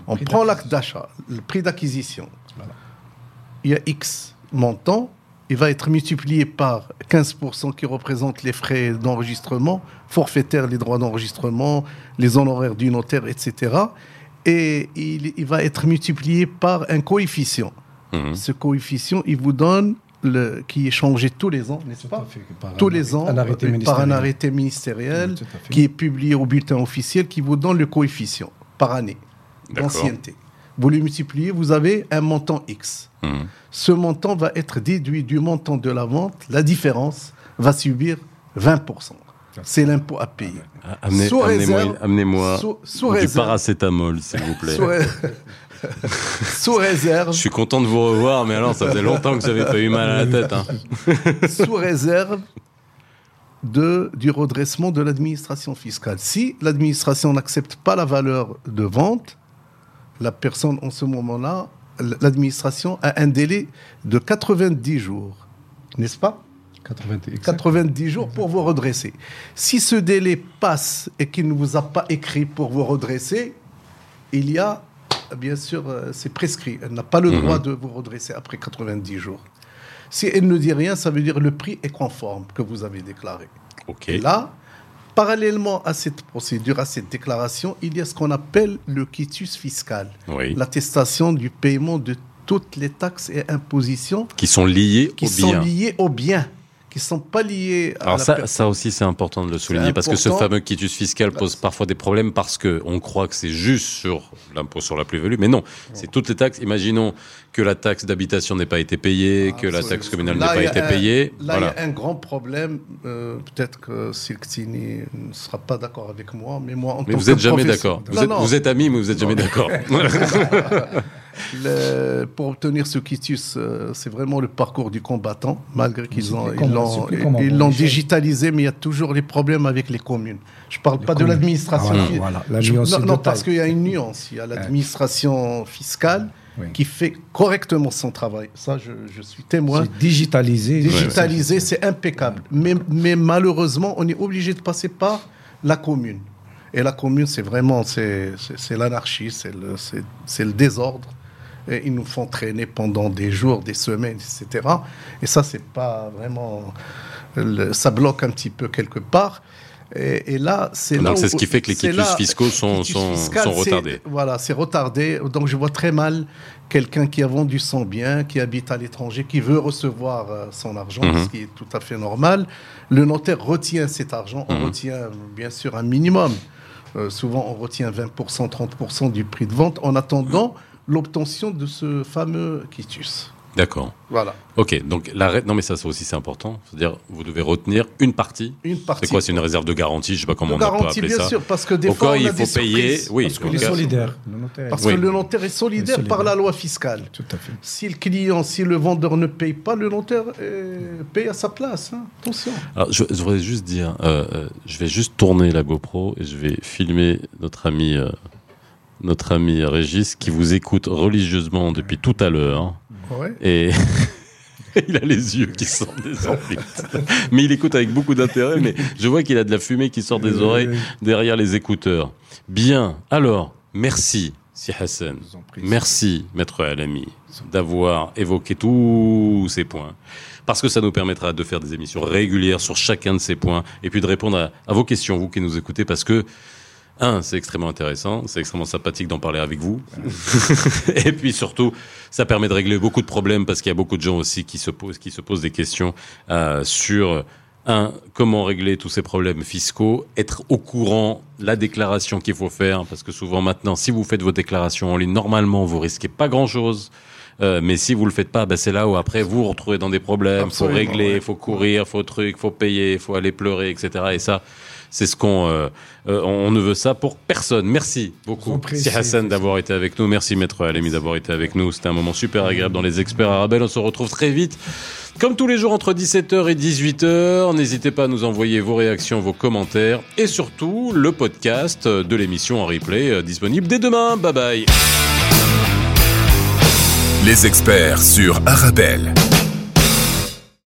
Speaker 2: On prend l'acte d'achat, le prix d'acquisition.
Speaker 3: Voilà.
Speaker 2: Il y a X montant. Il va être multiplié par 15% qui représente les frais d'enregistrement, forfaitaires, les droits d'enregistrement, les honoraires du notaire, etc. Et il, il va être multiplié par un coefficient.
Speaker 1: Mhm.
Speaker 2: Ce coefficient, il vous donne le, qui est changé tous les ans, n'est-ce pas?
Speaker 3: fait,
Speaker 2: tous
Speaker 3: un
Speaker 2: les ans
Speaker 3: un arrêté
Speaker 2: euh, par un
Speaker 3: ministériel.
Speaker 2: arrêté ministériel
Speaker 3: Oui,
Speaker 2: qui est publié au bulletin officiel qui vous donne le coefficient par année d'ancienneté. Vous le multipliez, vous avez un montant X.
Speaker 1: Mhm.
Speaker 2: Ce montant va être déduit du montant de la vente. La différence va subir 20%. C'est l'impôt à payer.
Speaker 1: Ah, Amenez,
Speaker 2: Sous
Speaker 1: amenez-moi,
Speaker 2: réserve-
Speaker 1: amenez-moi
Speaker 2: sous- sous
Speaker 1: du
Speaker 2: réserve-
Speaker 1: paracétamol, s'il vous plaît.
Speaker 2: Sous, ré- sous réserve,
Speaker 1: Je suis content de vous revoir, mais alors ça faisait longtemps que vous avez pas eu mal à la tête. hein.
Speaker 2: sous réserve de, du redressement de l'administration fiscale. Si l'administration n'accepte pas la valeur de vente, la personne en ce moment-là, l'administration a un délai de 90 jours, n'est-ce pas?
Speaker 3: 80, exact.
Speaker 2: 90 jours pour vous redresser. Si ce délai passe et qu'il ne vous a pas écrit pour vous redresser, il y a, bien sûr, euh, c'est prescrit. Elle n'a pas le droit de vous redresser après 90 jours. Si elle ne dit rien, ça veut dire le prix est conforme que vous avez déclaré.
Speaker 1: Ok.
Speaker 2: Et là, parallèlement à cette procédure, à cette déclaration, il y a ce qu'on appelle le quitus fiscal,
Speaker 1: Oui.
Speaker 2: l'attestation du paiement de toutes les taxes et impositions
Speaker 1: Qui sont liés
Speaker 2: qui
Speaker 1: au
Speaker 2: sont
Speaker 1: bien.
Speaker 2: liées au bien, qui ne sont pas liées à
Speaker 1: Alors
Speaker 2: la
Speaker 1: ça,
Speaker 2: per-
Speaker 1: ça aussi c'est important de le souligner parce que ce fameux quitus fiscal pose parfois des problèmes parce que on croit que c'est juste sur l'impôt sur la plus-value, mais non, c'est toutes les taxes. Imaginons que la taxe d'habitation n'ait pas été payée, que la taxe communale n'ait pas été
Speaker 2: un-
Speaker 1: payée.
Speaker 2: Là,
Speaker 1: voilà.
Speaker 2: il y a un grand problème. euh, Peut-être que Silktini ne sera pas d'accord avec moi, mais moi, en
Speaker 1: Mais
Speaker 2: tant
Speaker 1: vous
Speaker 2: que
Speaker 1: êtes jamais d'accord. Vous, vous êtes amis, mais vous êtes jamais d'accord.
Speaker 2: Le- pour obtenir ce quitus, euh, c'est vraiment le parcours du combattant, malgré qu'ils ont, ils l'ont, ils digitalisé, mais il y a toujours les problèmes avec les communes. Je ne parle pas de l'administration.
Speaker 3: Ah, voilà, voilà. La
Speaker 2: non, parce qu'il y a une nuance. Il y a l'administration fiscale
Speaker 3: Oui.
Speaker 2: qui fait correctement son travail. Ça, je, je suis témoin.
Speaker 3: C'est digitalisé.
Speaker 2: Digitalisé, c'est impeccable. Mais, mais malheureusement, on est obligé de passer par la commune. Et la commune, c'est vraiment c'est, l'anarchie, c'est le, c'est, c'est le désordre. Et ils nous font traîner pendant des jours, des semaines, etc. Et ça, c'est pas vraiment. le- ça bloque un petit peu quelque part. Et, et là, c'est
Speaker 1: Donc c'est ce qui fait que les quitus fiscaux sont- retardés.
Speaker 2: Voilà, c'est retardé. Donc je vois très mal quelqu'un qui a vendu son bien, qui habite à l'étranger, qui veut recevoir euh, son argent,
Speaker 1: Mhm.
Speaker 2: ce qui est tout à fait normal. Le notaire retient cet argent. On
Speaker 1: Mhm.
Speaker 2: retient bien sûr un minimum. Euh, souvent, on retient 20%, 30% du prix de vente en attendant l'obtention de ce fameux quitus.
Speaker 1: D'accord.
Speaker 2: Voilà.
Speaker 1: Ok. Donc la ré- non mais ça, ça aussi c'est important. C'est-à-dire vous devez retenir une partie.
Speaker 2: Une partie.
Speaker 1: C'est quoi C'est une réserve de garantie? Je sais pas comment
Speaker 2: de
Speaker 1: on peut
Speaker 2: garantie,
Speaker 1: appeler
Speaker 2: bien
Speaker 1: ça.
Speaker 2: sûr, parce que des
Speaker 1: Au
Speaker 2: fois,
Speaker 1: cas
Speaker 2: on
Speaker 1: il
Speaker 2: a des
Speaker 1: faut payer.
Speaker 2: surprises.
Speaker 1: Oui.
Speaker 3: Parce que le notaire.
Speaker 2: Parce
Speaker 1: Oui.
Speaker 2: que le notaire est solidaire
Speaker 3: solidaire.
Speaker 2: par la loi fiscale.
Speaker 3: Tout à fait.
Speaker 2: Si le client, si le vendeur ne paye pas, le notaire euh, paye à sa place. hein. Attention.
Speaker 1: Alors, je, je voudrais juste dire, euh, euh, je vais juste tourner la GoPro et je vais filmer notre ami, euh, notre ami Régis qui vous écoute religieusement depuis tout à l'heure
Speaker 2: Ouais.
Speaker 1: et il a les yeux qui sortent des oreilles. mais il écoute avec beaucoup d'intérêt, mais je vois qu'il a de la fumée qui sort des oreilles derrière les écouteurs. Bien. Alors, merci, Si Hassan. Merci, Maître Alami, d'avoir évoqué tous ces points. Parce que ça nous permettra de faire des émissions régulières sur chacun de ces points et puis de répondre à, à vos questions, vous qui nous écoutez, parce que un, c'est extrêmement intéressant, c'est extrêmement sympathique d'en parler avec vous. et puis surtout, ça permet de régler beaucoup de problèmes parce qu'il y a beaucoup de gens aussi qui se posent, qui se posent des questions euh, sur un, comment régler tous ces problèmes fiscaux, être au courant, la déclaration qu'il faut faire, parce que souvent maintenant, si vous faites vos déclarations en ligne, normalement, vous risquez pas grand-chose. Euh, mais si vous le faites pas, ben c'est là où après vous vous retrouvez dans des problèmes. Il faut régler, il faut courir, faut truc, faut payer, faut aller pleurer, etc. Et ça, c'est ce qu'on euh, euh, on ne veut ça pour personne. Merci beaucoup, Si Hassan, d'avoir été avec nous. Merci, Maître Alemi, d'avoir été avec nous. C'était un moment super agréable dans les experts arabes. On se retrouve très vite. Comme tous les jours entre 17h et 18h, n'hésitez pas à nous envoyer vos réactions, vos commentaires et surtout le podcast de l'émission en replay euh, disponible dès demain. Bye bye.
Speaker 4: Les experts sur Arabelle.